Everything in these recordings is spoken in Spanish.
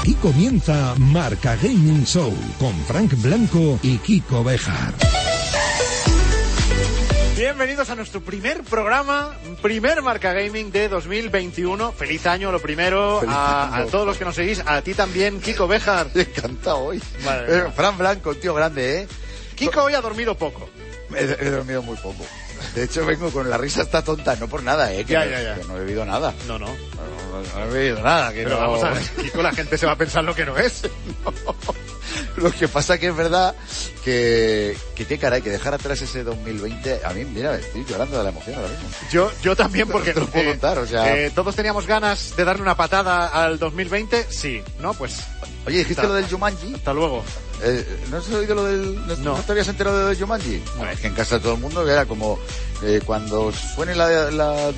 Aquí comienza Marca Gaming Show con Frank Blanco y Kiko Bejar. Bienvenidos a nuestro primer programa, primer Marca Gaming de 2021. Feliz año, lo primero, a, todos los que nos seguís, a ti también, Kiko Bejar. Encantado hoy. Madre Eh. Fran Blanco, tío grande, ¿eh? Kiko hoy ha dormido poco. He, he dormido muy poco. De hecho, vengo con la risa esta tonta, no por nada, ¿eh? Que, Ya, no, ya, ya. que no he bebido nada. No, no. No, no he bebido nada. Que Pero no- vamos a ver, Kiko, la gente se va a pensar lo que no es. Lo que pasa que es verdad que, que qué caray, que dejar atrás ese 2020, a mí, mira, estoy llorando de la emoción ahora mismo. Yo, yo también, porque Te lo puedo contar, o sea- eh, todos teníamos ganas de darle una patada al 2020. Sí, ¿no? Pues Oye, dijiste lo del Jumanji. hasta luego. Eh, ¿No has oído lo del... No, No. ¿no te habías enterado de lo del Jumanji? Bueno, es que en casa de todo el mundo era como eh, cuando suene la, la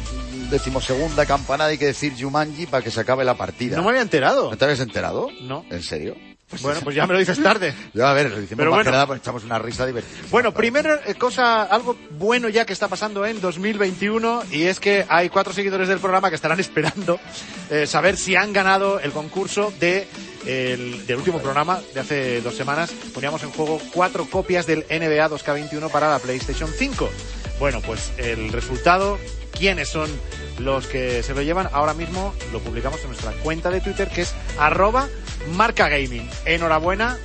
decimosegunda campanada hay que decir Jumanji para que se acabe la partida. No me había enterado. ¿No te habías enterado? No. ¿En serio? Bueno, pues ya me lo dices tarde. Yo, a ver, lo hicimos Pero más bueno. que nada, pues echamos una risa divertida. Bueno, primera cosa, algo bueno ya que está pasando en 2021 y es que hay cuatro seguidores del programa que estarán esperando eh, saber si han ganado el concurso de el- del último programa de hace dos semanas. Poníamos en juego cuatro copias del NBA 2K21 para la PlayStation 5. Bueno, pues el resultado, quiénes son los que se lo llevan, ahora mismo lo publicamos en nuestra cuenta de Twitter que es arroba marcagaming. Enhorabuena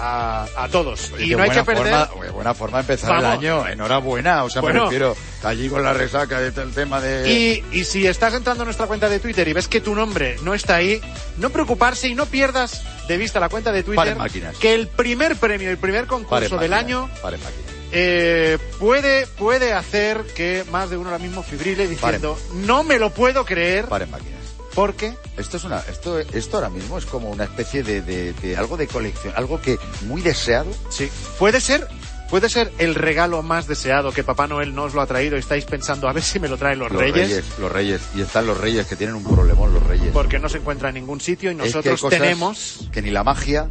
a, a todos. Oye, y no hay que perder... Forma, oye, buena forma de empezar Vamos. el año. Enhorabuena. O sea, Bueno. me refiero allí con la resaca de todo el tema de... Y, y si estás entrando a nuestra cuenta de Twitter y ves que tu nombre no está ahí, no preocuparse y no pierdas de vista la cuenta de Twitter. Que el primer premio, el primer concurso del año paren máquinas. Eh, puede, puede hacer que más de uno ahora mismo fibrile diciendo no me lo puedo creer Paren máquinas. porque Esto es una, esto, esto ahora mismo es como una especie de, de, de algo de colección, algo que muy deseado. sí, puede ser. Puede ser el regalo más deseado que Papá Noel nos lo ha traído y estáis pensando a ver si me lo traen los, Los reyes, los reyes, y están los reyes que tienen un problemón, los reyes. porque no se encuentra en ningún sitio y Es que hay nosotros cosas tenemos que ni la magia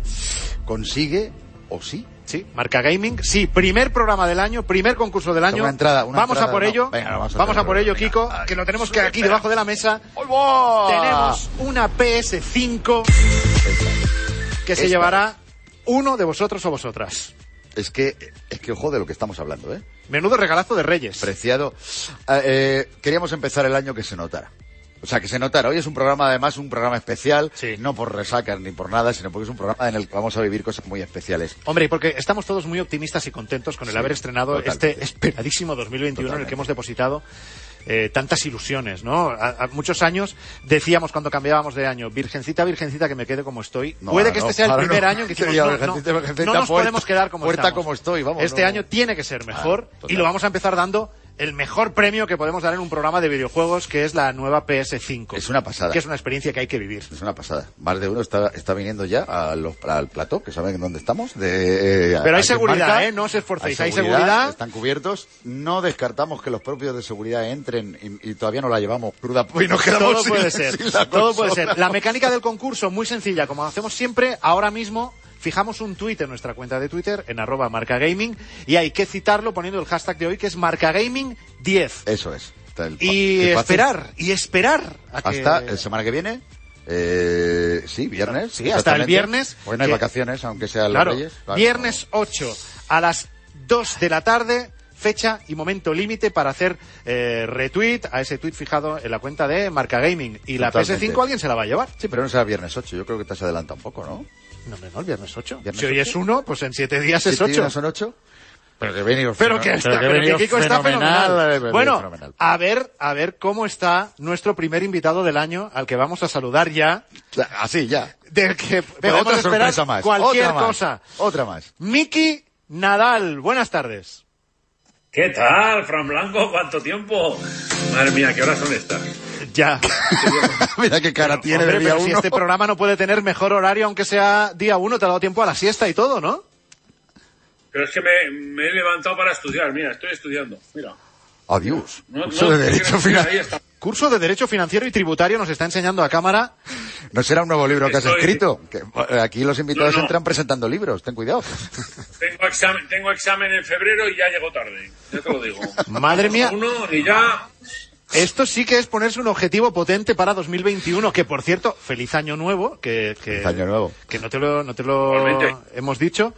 consigue, o sí. Sí, Marca Gaming. Sí, primer programa del año, primer concurso del año. Una entrada, una vamos entrada, a por no. ello. Venga, vamos a vamos a hacerlo. por ello. Kiko, que lo tenemos que aquí debajo de la mesa. Tenemos una PS5 que se Esta. llevará uno de vosotros o vosotras. Es que, es que ojo de lo que estamos hablando, ¿eh? Menudo regalazo de Reyes. Preciado. Eh, eh, queríamos empezar el año que se notara. O sea, que se notara. Hoy es un programa, además, un programa especial. Sí. No por resacas ni por nada, sino porque es un programa en el que vamos a vivir cosas muy especiales. Hombre, y porque estamos todos muy optimistas y contentos con el Sí, haber estrenado totalmente. este esperadísimo 2021 en el Totalmente. que hemos depositado eh, tantas ilusiones, ¿no? A, a muchos años decíamos cuando cambiábamos de año, virgencita, virgencita, que me quede como estoy. No, Puede que este sea el primer no. año en que decimos, Sería no, virgencita, no, virgencita, no nos puerta- podemos quedar como puerta estamos. como estoy, vamos, Este año tiene que ser mejor total. y lo vamos a empezar dando el mejor premio que podemos dar en un programa de videojuegos, que es la nueva PS5. Es una pasada. Que es una experiencia que hay que vivir. Es una pasada. Más de uno está, está viniendo ya a los- al plató, que saben dónde estamos. De, eh, Pero hay seguridad, Marca. ¿eh? No os esforcéis. Hay seguridad. Están cubiertos. No descartamos que los propios de seguridad entren y, y todavía no la llevamos cruda y nos quedamos Todo sin- puede ser. Todo puede ser. La mecánica del concurso, muy sencilla, como hacemos siempre, ahora mismo fijamos un tuit en nuestra cuenta de Twitter, en arroba marcagaming, y hay que citarlo poniendo el hashtag de hoy, que es marcagaming10. Eso es. El- Y el esperar, y esperar a. Hasta la semana que viene. Eh, sí, viernes. Sí, hasta el viernes, Hoy no hay que- vacaciones, aunque sea los Claro, Reyes. Claro, viernes 8 a las 2 de la tarde, fecha y momento límite para hacer eh, retweet a ese tweet fijado en la cuenta de Marca Gaming. Y la Totalmente. PS5 alguien se la va a llevar. Sí, pero no será viernes 8. Yo creo que te has adelantado un poco, ¿no? No, no, el viernes 8. ¿Viernes si hoy 8? es 1, pues en 7 días es ¿Siete 8. días son 8? Pero que venido Pero que, está, pero que Kiko está fenomenal. Bueno, a ver, a ver cómo está nuestro primer invitado del año, al que vamos a saludar ya, Así, ya. del que Venga, podemos otra esperar sorpresa más. cualquier otra más, cosa. Otra más. Miki Nadal, buenas tardes. ¿Qué tal, Fran Blanco? ¿Cuánto tiempo? Madre mía, ¿qué horas son estas? Ya. Mira qué cara tiene Hombre, de día pero si este programa no puede tener mejor horario, aunque sea día uno, te ha dado tiempo a la siesta y todo, ¿no? Pero es que me, me he levantado para estudiar. Mira, estoy estudiando. Mira. Adiós. No, Curso no, de Derecho Financiero. Curso de Derecho Financiero y Tributario nos está enseñando a cámara no será un nuevo libro que has escrito. Que, eh, aquí los invitados No, no. entran presentando libros, ten cuidado. Tengo examen, tengo examen en febrero y ya llego tarde. Ya te lo digo. Madre mía. Uno y ya. Esto sí que es ponerse un objetivo potente para 2021, que por cierto, feliz año nuevo, que, que, Feliz año nuevo. que no te lo, no te lo hemos dicho.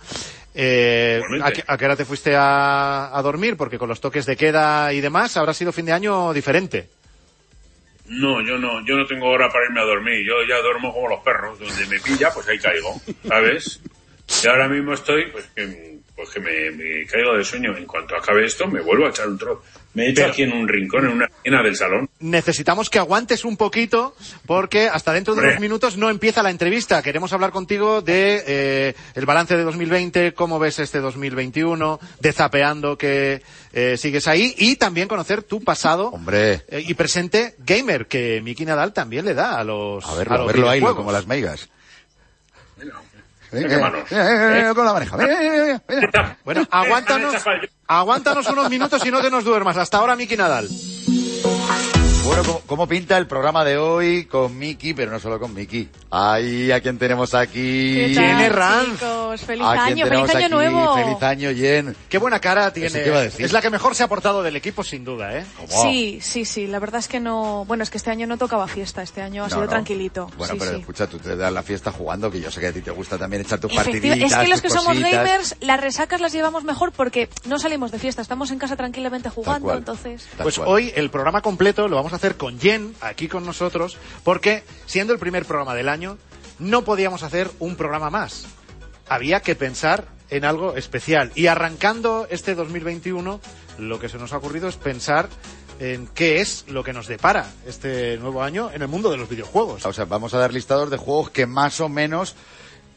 Eh. ¿a, qué, a qué hora te fuiste a, a dormir? Porque con los toques de queda y demás habrá sido fin de año diferente. No, yo no, yo no tengo hora para irme a dormir. Yo ya duermo como los perros. Donde me pilla, pues ahí caigo, ¿sabes? Y ahora mismo estoy, pues que, pues que me, me caigo de sueño. En cuanto acabe esto, me vuelvo a echar un trozo. Me echo Pero- aquí en un rincón, en una esquina del salón. Necesitamos que aguantes un poquito porque hasta dentro de unos minutos no empieza la entrevista. Queremos hablar contigo de eh, el balance de 2020, cómo ves este 2021, de Zapeando que eh, sigues ahí y también conocer tu pasado Hombre, eh, y presente gamer que Miki Nadal también le da a los a verlo, a los verlo ahí, como las meigas. Mira, Venga, qué manos. mira, mira, mira, con la maneja. Bueno, aguántanos, aguántanos unos minutos y no te nos duermas. Hasta ahora Miki Nadal. Bueno, ¿cómo, cómo pinta el programa de hoy con Miki, pero no solo con Miki? Ahí, ¿a quién tenemos aquí? ¿Qué ¿Quién tal, es Ranz? ¡Feliz ¿A quién año! tenemos ¡Feliz año aquí? nuevo! Feliz año, Jen. Qué buena cara tiene. te iba a decir. Es la que mejor se ha portado del equipo sin duda, ¿eh? ¿Cómo? Sí, sí, sí. La verdad es que no... Bueno, es que este año no tocaba fiesta. Este año ha No, sido no. tranquilito. Bueno, sí, pero sí. escucha, tú te das la fiesta jugando, que yo sé que a ti te gusta también echar tus partiditas, es que los que somos gamers, las resacas las llevamos mejor porque no salimos de fiesta, estamos en casa tranquilamente jugando, entonces... Tal Pues cual. hoy el programa completo lo vamos a hacer con Jen aquí con nosotros, porque siendo el primer programa del año, no podíamos hacer un programa más. Había que pensar en algo especial. Y arrancando este 2021, lo que se nos ha ocurrido es pensar en qué es lo que nos depara este nuevo año en el mundo de los videojuegos. O sea, vamos a dar listados de juegos que más o menos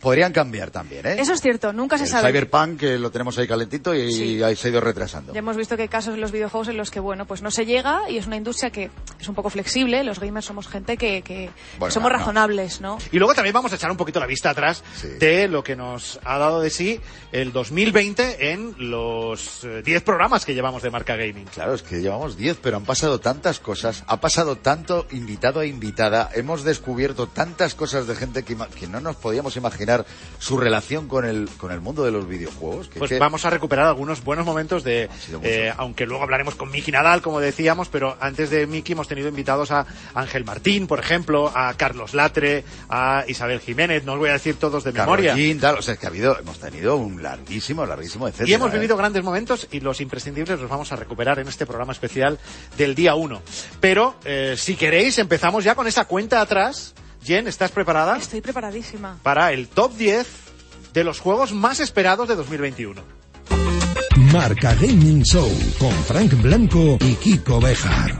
podrían cambiar también, ¿eh? Eso es cierto, nunca se el sabe. Cyberpunk, que lo tenemos ahí calentito y Sí. ahí se ha ido retrasando. Ya hemos visto que hay casos en los videojuegos en los que, bueno, pues no se llega y es una industria que es un poco flexible. Los gamers somos gente que, que Bueno, somos no, razonables, ¿no? Y luego también vamos a echar un poquito la vista atrás Sí. de lo que nos ha dado de sí el 2020 en los eh, 10 programas que llevamos de Marca Gaming. Claro, es que llevamos 10, pero han pasado tantas cosas, ha pasado tanto invitado a invitada, hemos descubierto tantas cosas de gente que no nos podíamos imaginar su relación con el, con el mundo de los videojuegos. Que, Pues que- vamos a recuperar algunos buenos momentos de, eh, aunque luego hablaremos con Miki Nadal, como decíamos, pero antes de Miki hemos tenido invitados a Ángel Martín, por ejemplo, a Carlos Latre, a Isabel Jiménez, no os voy a decir todos de Carlos memoria. Jean, tal, o sea, es que ha habido, hemos tenido un larguísimo, larguísimo, etcétera. Y hemos ¿eh? vivido grandes momentos y los imprescindibles los vamos a recuperar en este programa especial del día 1. Pero, eh, si queréis, empezamos ya con esa cuenta atrás. Jen, ¿estás preparada? Estoy preparadísima. Para el top 10 de los juegos más esperados de 2021. Marca Gaming Show con Frank Blanco y Kiko Bejar.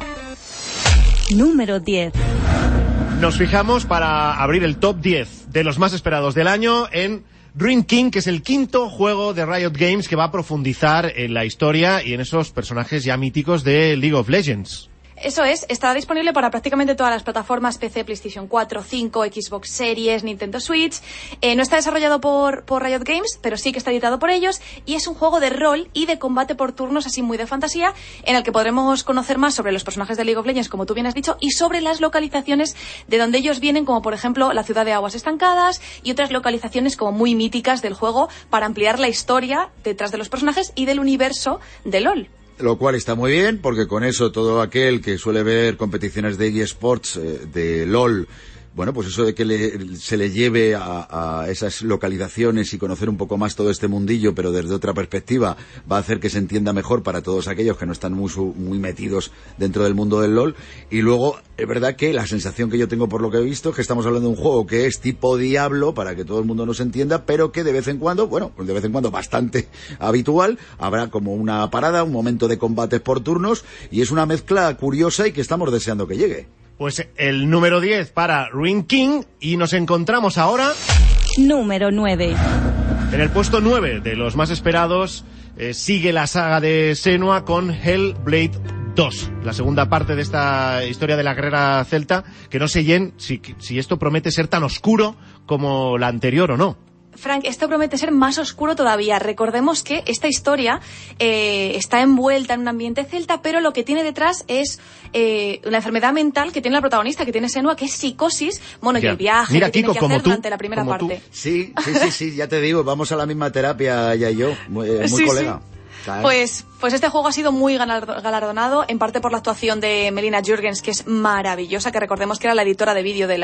Número 10. Nos fijamos para abrir el top 10 de los más esperados del año en Dream King, que es el quinto juego de Riot Games que va a profundizar en la historia y en esos personajes ya míticos de League of Legends. Eso es, estará disponible para prácticamente todas las plataformas PC, PlayStation 4, 5, Xbox Series, Nintendo Switch. Eh, no está desarrollado por, por Riot Games, pero sí que está editado por ellos y es un juego de rol y de combate por turnos así muy de fantasía en el que podremos conocer más sobre los personajes de League of Legends, como tú bien has dicho, y sobre las localizaciones de donde ellos vienen, como por ejemplo la ciudad de aguas estancadas y otras localizaciones como muy míticas del juego para ampliar la historia detrás de los personajes y del universo de LOL. Lo cual está muy bien, porque con eso todo aquel que suele ver competiciones de eSports, eh, de LOL, bueno, pues eso de que le- se le lleve a, esas localizaciones y conocer un poco más todo este mundillo, pero desde otra perspectiva, va a hacer que se entienda mejor para todos aquellos que no están muy, muy metidos dentro del mundo del LOL. Y luego, es verdad que la sensación que yo tengo por lo que he visto es que estamos hablando de un juego que es tipo Diablo, para que todo el mundo nos entienda, pero que de vez en cuando, bueno, pues de vez en cuando bastante habitual, habrá como una parada, un momento de combates por turnos, y es una mezcla curiosa y que estamos deseando que llegue. Pues el número 10 para Ruin King y nos encontramos ahora Número 9. en el puesto 9 de los más esperados. eh, sigue la saga de Senua con Hellblade 2, la segunda parte de esta historia de la guerrera celta, que no sé, Jen, si, si esto promete ser tan oscuro como la anterior o no. Frank, esto promete ser más oscuro todavía. Recordemos que esta historia eh, está envuelta en un ambiente celta, pero lo que tiene detrás es eh, la enfermedad mental que tiene la protagonista, que tiene Senua, que es psicosis, bueno, y el viaje Mira, que tiene Kiko, que como hacer tú, durante la primera como tú. parte. Sí, sí, sí, sí, ya te digo, vamos a la misma terapia ella y yo, muy, eh, muy Sí, sí. colega. Claro. Pues, pues este juego ha sido muy galar- galardonado, en parte por la actuación de Melina Jürgens, que es maravillosa, que recordemos que era la editora de vídeo de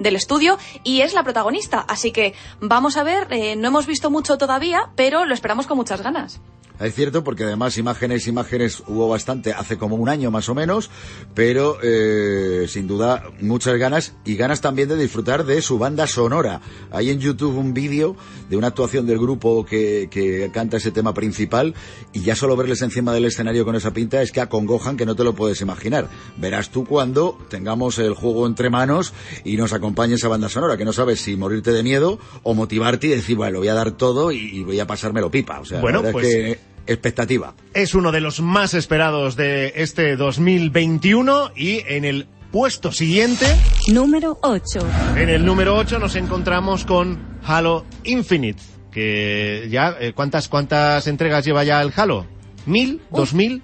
del estudio, y es la protagonista. Así que vamos a ver, eh, no hemos visto mucho todavía, pero lo esperamos con muchas ganas. Es cierto, porque además imágenes, imágenes hubo bastante hace como un año más o menos, pero eh, sin duda muchas ganas y ganas también de disfrutar de su banda sonora. Hay en YouTube un vídeo de una actuación del grupo que, que canta ese tema principal y ya solo verles encima del escenario con esa pinta es que acongojan que no te lo puedes imaginar. Verás tú cuando tengamos el juego entre manos y nos acompañe esa banda sonora, que no sabes si morirte de miedo o motivarte y decir, bueno, lo voy a dar todo y, y voy a pasármelo pipa. O sea, Bueno, la verdad pues- es que expectativa. Es uno de los más esperados de este 2021 y en el puesto siguiente, Número 8. en el número 8, nos encontramos con Halo Infinite. Que ya, eh, ¿cuántas, ¿cuántas entregas lleva ya el Halo? ¿Mil? ¿Dos mil?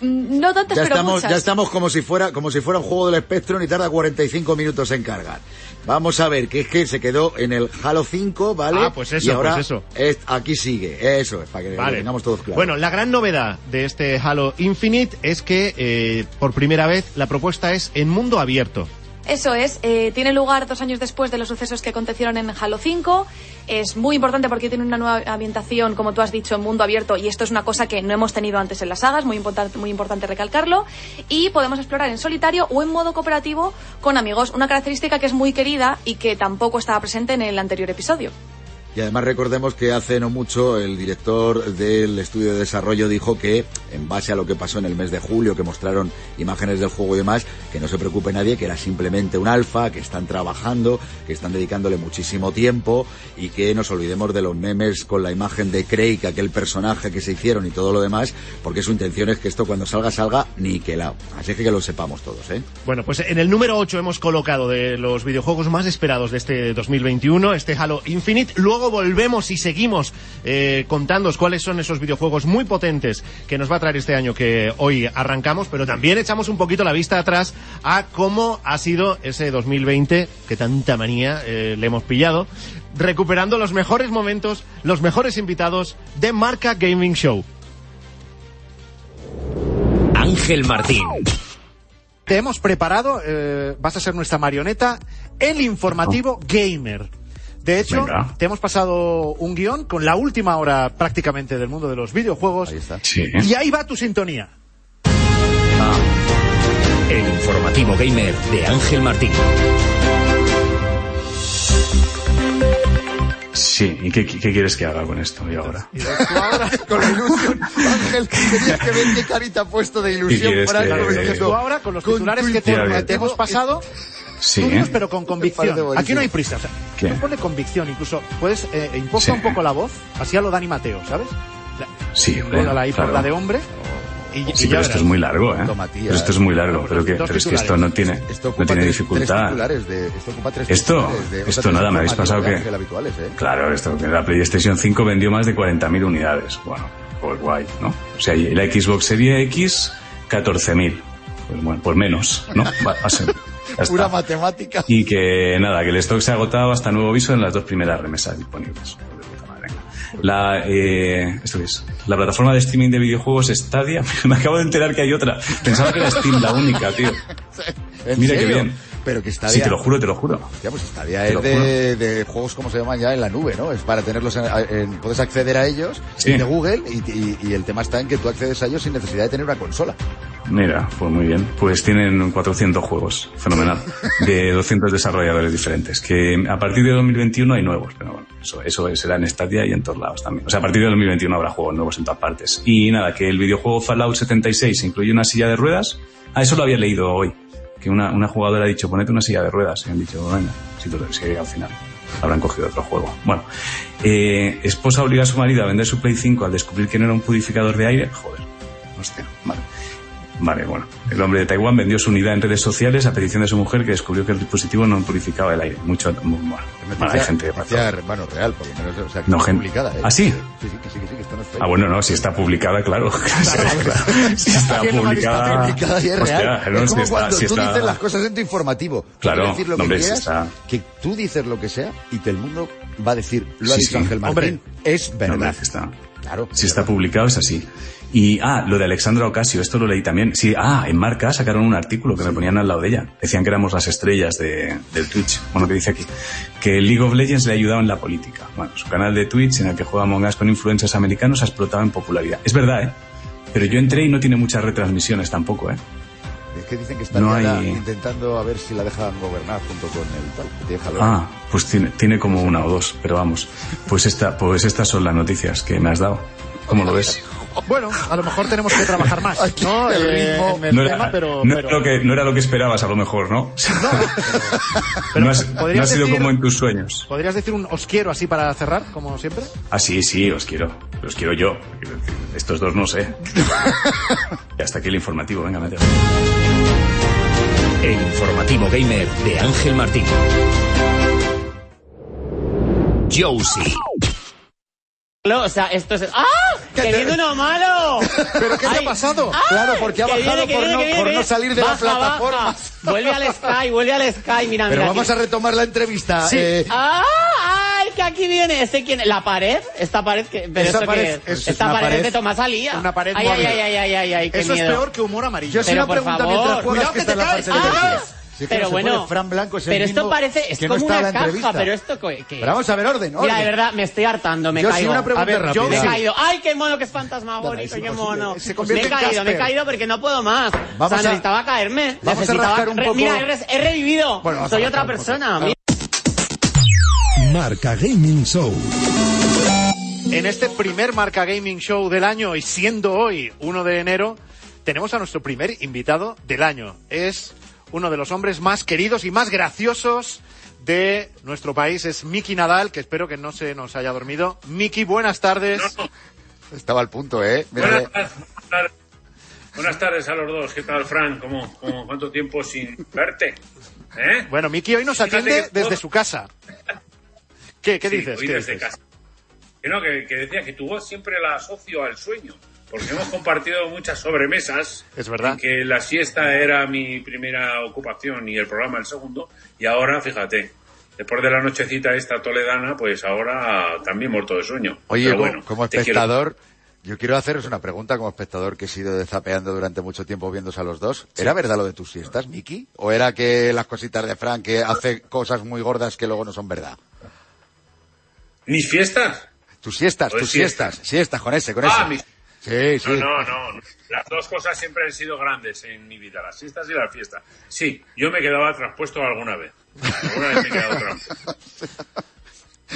Mm, No tantas, Ya pero estamos, muchas. ya estamos como si fuera, como si fuera un juego del Spectrum y tarda 45 minutos en cargar. Vamos a ver, que es que se quedó en el Halo 5, ¿vale? Ah, pues eso, y ahora pues eso. es- aquí sigue, eso es, para que lo Vale. tengamos todos claro. Bueno, la gran novedad de este Halo Infinite es que eh, por primera vez la propuesta es en mundo abierto. Eso es, eh, tiene lugar dos años después de los sucesos que acontecieron en Halo 5. Es muy importante porque tiene una nueva ambientación, como tú has dicho, en mundo abierto y esto es una cosa que no hemos tenido antes en las sagas, muy, muy importante recalcarlo. Y podemos explorar en solitario o en modo cooperativo con amigos, una característica que es muy querida y que tampoco estaba presente en el anterior episodio. Y además recordemos que hace no mucho el director del estudio de desarrollo dijo que, en base a lo que pasó en el mes de julio, que mostraron imágenes del juego y demás, que no se preocupe nadie, que era simplemente un alfa, que están trabajando, que están dedicándole muchísimo tiempo y que nos olvidemos de los memes con la imagen de Craig, aquel personaje que se hicieron y todo lo demás, porque su intención es que esto cuando salga, salga niquelado. Así que que lo sepamos todos, ¿eh? Bueno, pues en el número 8 hemos colocado de los videojuegos más esperados de este 2021, este Halo Infinite. Luego volvemos y seguimos eh, contándoos cuáles son esos videojuegos muy potentes que nos va a traer este año que hoy arrancamos, pero también echamos un poquito la vista atrás a cómo ha sido ese 2020 que tanta manía eh, le hemos pillado, recuperando los mejores momentos, los mejores invitados de Marca Gaming Show. Ángel Martín. Te hemos preparado, eh, vas a ser nuestra marioneta, el informativo gamer. De hecho, Venga. te hemos pasado un guion con la última hora prácticamente del mundo de los videojuegos. Ahí está. Sí. Y ahí va tu sintonía. El informativo gamer de Ángel Martín. Sí, ¿y qué, qué quieres que haga con esto y ahora? ahora con la ilusión, Ángel, tenías que ver qué carita ha puesto de ilusión Frank, que- ahora, con los con titulares tu que te, te hemos pasado, Sí, ¿eh? pero con convicción. Aquí no hay prisa. O sea, ¿Qué? tú ponle convicción, incluso puedes eh, imposta Sí. un poco la voz, así a lo Dani Mateo, ¿sabes? La- Sí, hombre, Póngala ahí por claro. la de hombre. Y, y Sí, ya pero verás. esto es muy largo, ¿eh? Pero esto es muy largo, pero, que, pero es que esto no tiene, Esto no tiene tres, dificultad. tres de, esto ocupa tres Esto- de- o sea, esto tres nada, me habéis pasado que- ¿eh? Claro, esto, que la PlayStation 5 vendió más de 40.000 unidades. Bueno, pues guay, ¿no? O sea, y la Xbox Series X, 14.000. Pues bueno, por menos, ¿no? Va, a ser- Pura matemática. Y que nada, que el stock se ha agotado hasta nuevo aviso en las dos primeras remesas disponibles. La, eh, ¿esto qué es? La plataforma de streaming de videojuegos Stadia. Me acabo de enterar que hay otra. Pensaba que era Steam la única, tío. ¿En Mira qué serio? bien. Pero que está Sí, te lo juro, te lo juro. Ya, pues Stadia es de, de juegos, como se llaman ya, en la nube, ¿no? Es para tenerlos en, en- puedes acceder a ellos Sí. de Google y, y- y el tema está en que tú accedes a ellos sin necesidad de tener una consola. Mira, pues muy bien. Pues tienen 400 juegos. Fenomenal. De 200 desarrolladores diferentes. Que a partir de 2021 hay nuevos. Pero bueno, eso, eso será en Stadia y en todos lados también. O sea, a partir de 2021 habrá juegos nuevos en todas partes. Y nada, que el videojuego Fallout 76 incluye una silla de ruedas. Ah, eso lo había leído hoy. Que una, una jugadora ha dicho, ponete una silla de ruedas. Y han dicho, venga, si tú si al final. Habrán cogido otro juego. Bueno, eh, esposa obliga a su marido a vender su Play 5 al descubrir que no era un purificador de aire. Joder, hostia, vale. Vale, bueno. El hombre de Taiwán vendió su unidad en redes sociales a petición de su mujer que descubrió que el dispositivo no purificaba el aire. Mucho, muy, bueno, bueno, hay gente Noticia, hermano, real, por lo menos, o sea, que No, está publicada, ¿eh? ¿Ah, sí? Sí, sí, que sí, que sí, que no es fake. Ah, bueno, no, si está publicada, claro. si está ¿Quién no publicada. publicada y es Hostia, real? no, es si como está- cuando si tú está- dices las cosas en tu informativo. Claro, decir lo no, que hombre, si quieras, está- que tú dices lo que sea y que el mundo va a decir, lo ha Sí, dicho sí. Ángel Martín, es No, verdad. hombre, si está. Claro. Si está publicado es así. Y, ah, lo de Alexandra Ocasio, esto lo leí también. Sí, ah, en Marca sacaron un artículo que me ponían al lado de ella. Decían que éramos las estrellas de, del Twitch. Bueno, que dice aquí. Que League of Legends le ayudaba en la política. Bueno, su canal de Twitch en el que juega Among Us con influencers americanos ha explotado en popularidad. Es verdad, ¿eh? Pero yo entré y no tiene muchas retransmisiones tampoco, ¿eh? Es que dicen que están No hay- intentando a ver si la dejan gobernar junto con el tal. jalón. Ah, pues tiene, tiene como una o dos, pero vamos. Pues esta, pues estas son las noticias que me has dado. ¿Cómo lo ves? Bueno, a lo mejor tenemos que trabajar más, ¿no? el Eh, ritmo. No tema, era, pero, no, pero- Era lo que, no era lo que esperabas, a lo mejor, ¿no? no, has- no ¿podrías ha sido decir- como en tus sueños. ¿Podrías decir un os quiero así para cerrar, como siempre? Ah, sí, sí, os quiero. Os quiero yo. Estos dos no sé. y hasta aquí el informativo, venga, mételo. El informativo gamer de Ángel Martín. Josie. O sea, esto es... ¡Ah! ¡Que viene uno malo! ¿Pero qué te ha pasado? ¡ay! Claro, porque ha bajado viene, por viene, no- viene, por salir de la plataforma. baja. Vuelve al Sky, vuelve al Sky, mira, Pero mira. vamos aquí. a retomar la entrevista. Sí. eh, ¡Ah! ¡Ay, que aquí viene! ¿Este quién? ¿La pared? ¿Esta pared que pero Esa esto pared es? es Esta pared, pared- es de Tomás Alía. una pared ay, ay, móvil. ay, ay, ay, ay, ay, qué Eso es miedo. peor que humor amarillo. yo sí una pregunta favor. mientras juegas Cuidado que te caes. Pero no se bueno. Fran Blanco es el pero esto parece, es que no como está en una la caja, entrevista. pero esto ¿qué? Pero vamos a ver orden, Mira, orden. de verdad, me estoy hartando, me Yo sí una pregunta A ver, yo- rápida. Me he Sí. caído. ¡Ay, qué mono, que es fantasmagórico, qué mono! Se me he caído, me he caído porque no puedo más. Vamos o sea, a- necesitaba caerme. vamos a necesitaba... rascar un re- poco- Mira, he, revivido. Bueno, a Soy otra persona. mira. Marca Gaming Show. En este primer Marca Gaming Show del año y siendo hoy 1 de enero, tenemos a nuestro primer invitado del año. Es uno de los hombres más queridos y más graciosos de nuestro país. Es Miki Nadal, que espero que no se nos haya dormido. Miki, buenas tardes. Estaba al punto, ¿eh? Mira, Buenas tardes, buenas tardes. Buenas tardes a los dos. ¿Qué tal, Fran? ¿Cómo, cómo, ¿Cuánto tiempo sin verte? ¿Eh? Bueno, Miki hoy nos atiende desde su casa. ¿Qué, qué Sí, dices? hoy ¿Qué desde dices? casa. Que no, que, que decía que tu voz siempre la asocio al sueño. Porque hemos compartido muchas sobremesas. Es verdad. En que la siesta era mi primera ocupación y el programa el segundo. Y ahora, fíjate, después de la nochecita esta toledana, pues ahora también muerto de sueño. Oye, Pero bueno, como quiero. espectador, yo quiero haceros una pregunta como espectador que he sido zapeando durante mucho tiempo viéndose a los dos. ¿Era verdad lo de tus siestas, Miki? ¿O era que las cositas de Frank que hace cosas muy gordas que luego no son verdad? ¿Mis fiestas? Tus siestas, Pues tus siestas. siestas, siestas, con ese, con Ah, ese. mis- Sí, sí. No, no, no. Las dos cosas siempre han sido grandes en mi vida, las fiestas y las fiestas. Sí, yo me quedaba traspuesto alguna vez. Alguna vez me he quedado traspuesto.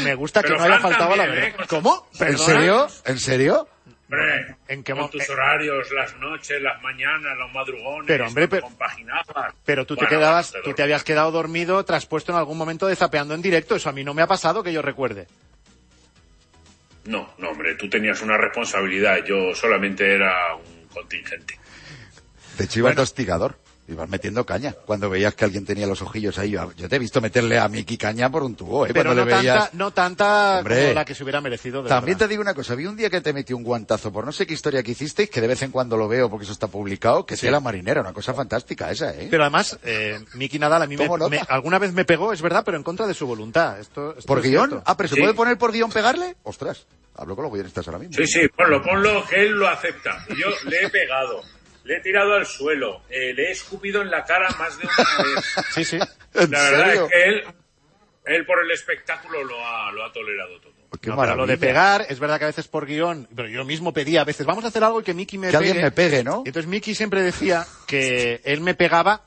Me gusta que no haya faltado a la verdad. ¿eh? ¿Cómo? ¿En serio? ¿En serio? Hombre, ¿En qué con tus eh? horarios, las noches, las mañanas, los madrugones, Pero, hombre, pero- compaginabas. Pero tú te Bueno, quedabas, tú te habías quedado dormido traspuesto en algún momento de zapeando en directo. Eso a mí no me ha pasado que yo recuerde. No, no, hombre, tú tenías una responsabilidad, yo solamente era un contingente. De hecho, ibas de hostigador. Ibas metiendo caña. Cuando veías que alguien tenía los ojillos ahí. Yo te he visto meterle a Miki caña por un tubo, ¿eh? Pero Cuando no le veías... tanta, no tanta Hombre. como la que se hubiera merecido. de También te digo una cosa, vi un día que te metí un guantazo por no sé qué historia que hicisteis, que de vez en cuando lo veo porque eso está publicado, que sea la marinera, una cosa fantástica esa, ¿eh? Pero además, eh, Miki Nadal a mí me, alguna vez me pegó, es verdad, pero en contra de su voluntad. Esto, esto ¿Por es guion? cierto. Ah, pero ¿se Sí. puede poner por guion pegarle? Ostras, hablo con los guionistas ahora mismo. Sí, sí, ponlo, ponlo, que él lo acepta. Yo le he pegado, le he tirado al suelo, eh, le he escupido en la cara más de una vez. Sí, sí. ¿En La verdad serio? es que él, él por el espectáculo lo ha, lo ha tolerado todo. Qué No, pero lo de pegar, es verdad que a veces por guion, pero yo mismo pedía a veces, vamos a hacer algo y que Miki me Que pegue. alguien me pegue, ¿no? Y entonces Miki siempre decía que él me pegaba,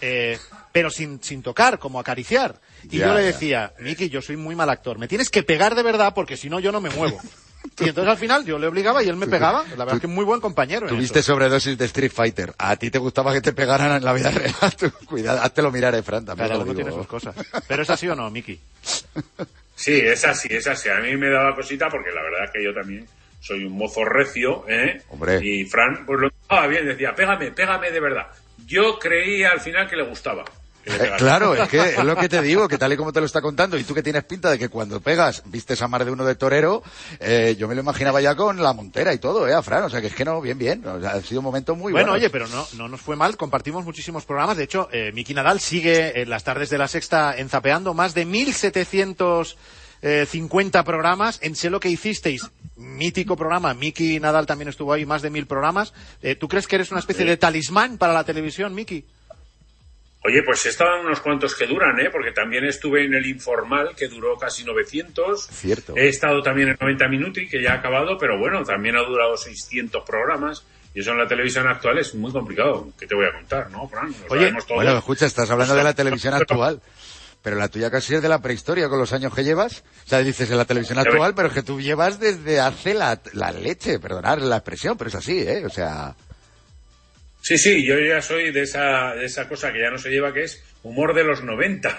eh, pero sin, sin tocar, como acariciar. Y Ya, yo le ya. decía, Miki, yo soy muy mal actor, me tienes que pegar de verdad porque si no yo no me muevo. Y entonces al final yo le obligaba y él me pegaba. La verdad es que muy buen compañero. Tuviste sobredosis de Street Fighter. A ti te gustaba que te pegaran en la vida real. Tú, Cuidado, háztelo mirar, Fran, también Cada te lo uno digo. tiene sus cosas. Pero es así o no, Miki. Sí, es así, es así. A mí me daba cosita porque la verdad es que yo también soy un mozo recio, ¿eh? Hombre. Y Fran, pues lo Ah, bien, decía, pégame, pégame de verdad. Yo creía al final que le gustaba. Eh, claro, es que es lo que te digo, que tal y como te lo está contando, y tú que tienes pinta de que cuando pegas vistes a más de uno de torero, eh, yo me lo imaginaba ya con la montera y todo, ¿eh, a Fran? O sea, que es que no, bien, bien. O sea, ha sido un momento muy bueno, bueno. oye, pero no, no nos fue mal, compartimos muchísimos programas. De hecho, eh, Miki Nadal sigue en las tardes de la sexta enzapeando más de 1.750 programas. En Sé lo que hicisteis, mítico programa, Miki Nadal también estuvo ahí, más de mil programas. Eh, ¿Tú crees que eres una especie de talismán para la televisión, Miki? Oye, pues estaban unos cuantos que duran, ¿eh? Porque también estuve en el informal, que duró casi 900. Cierto. He estado también en 90 Minuti, que ya ha acabado, pero bueno, también ha durado 600 programas. Y eso en la televisión actual es muy complicado. ¿Qué te voy a contar, no, Fran? Oye, bueno, escucha, estás hablando de la televisión actual. Pero la tuya casi es de la prehistoria con los años que llevas. O sea, dices en la televisión actual, pero es que tú llevas desde hace la, la leche, perdonad la expresión, pero es así, ¿eh? O sea, Sí, sí, yo ya soy de esa, de esa cosa que ya no se lleva, que es humor de los 90.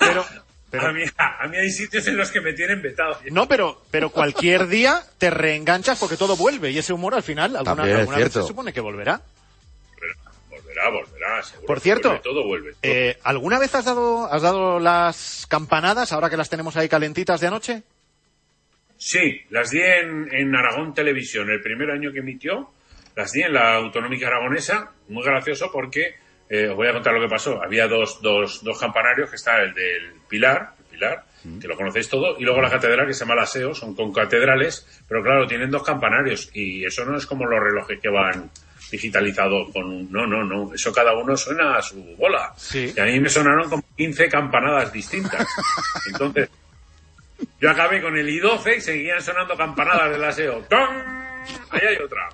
Pero, A, mí, a mí hay sitios en los que me tienen vetado. No, pero, pero cualquier día te reenganchas porque todo vuelve y ese humor al final alguna, alguna vez se supone que volverá. Volverá, volverá, seguro Por que cierto, vuelve, todo vuelve. Eh, ¿Alguna vez has dado, has dado las campanadas ahora que las tenemos ahí calentitas de anoche? Sí, las di en, en Aragón Televisión, el primer año que emitió, las di en la Autonómica Aragonesa, muy gracioso porque, eh, os voy a contar lo que pasó, había dos, dos, dos campanarios, que está el del Pilar, el Pilar, que lo conocéis todo, y luego la catedral que se llama la SEO, son con catedrales, pero claro, tienen dos campanarios, y eso no es como los relojes que van digitalizados con un... No, no, no, eso cada uno suena a su bola. Sí. Y a mí me sonaron como 15 campanadas distintas. Entonces, yo acabé con el I12 y seguían sonando campanadas del aseo. ¡Tom! Ahí hay otra.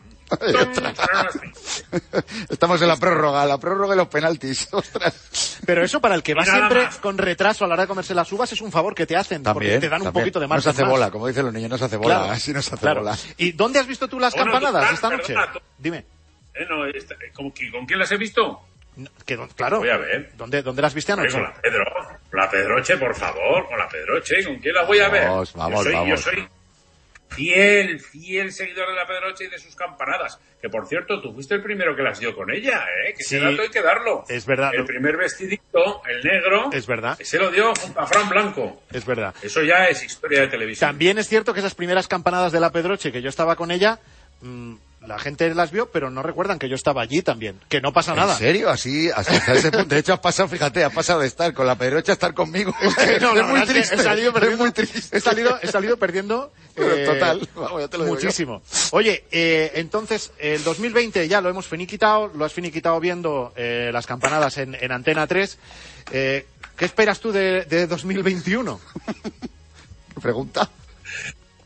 Estamos en la prórroga, la prórroga y los penaltis. Ostras. Pero eso para el que va nada siempre más. con retraso a la hora de comerse las uvas es un favor que te hacen, porque También, te dan un poquito de No margen se hace más. bola, como dicen los niños, no se hace bola. Claro, Así no se hace claro. bola. ¿Y dónde has visto tú las Bueno, campanadas tú- esta noche? perdona, Dime. Eh, no, esta- ¿con, qui- ¿Con quién las he visto? Que, claro. Voy a ver. ¿Dónde, ¿Dónde las viste anoche? con la Pedro. La Pedroche, por favor. Con la Pedroche. ¿Con quién la voy a ver? Vamos, vamos, yo soy, vamos. Yo soy fiel, fiel seguidor de la Pedroche y de sus campanadas. Que por cierto, tú fuiste el primero que las dio con ella, ¿eh? Que Sí, ese dato hay que darlo. es verdad. El primer vestidito, el negro, Es verdad. se lo dio junto a Fran Blanco. Es verdad. Eso ya es historia de televisión. También es cierto que esas primeras campanadas de la Pedroche, que yo estaba con ella, mm, la gente las vio, pero no recuerdan que yo estaba allí también. Que no pasa nada. ¿En serio? Así, hasta ese punto. De hecho, has pasado, fíjate, has pasado de estar con la pedrocha a estar conmigo. No, es muy triste. He salido perdiendo, Es muy triste. He salido, he salido perdiendo. Pero eh, total, vamos, ya te lo digo yo. muchísimo. Oye, eh, entonces, el 2020 ya lo hemos finiquitado, lo has finiquitado viendo eh, las campanadas en, en Antena 3. Eh, ¿Qué esperas tú de, de 2021? Pregunta.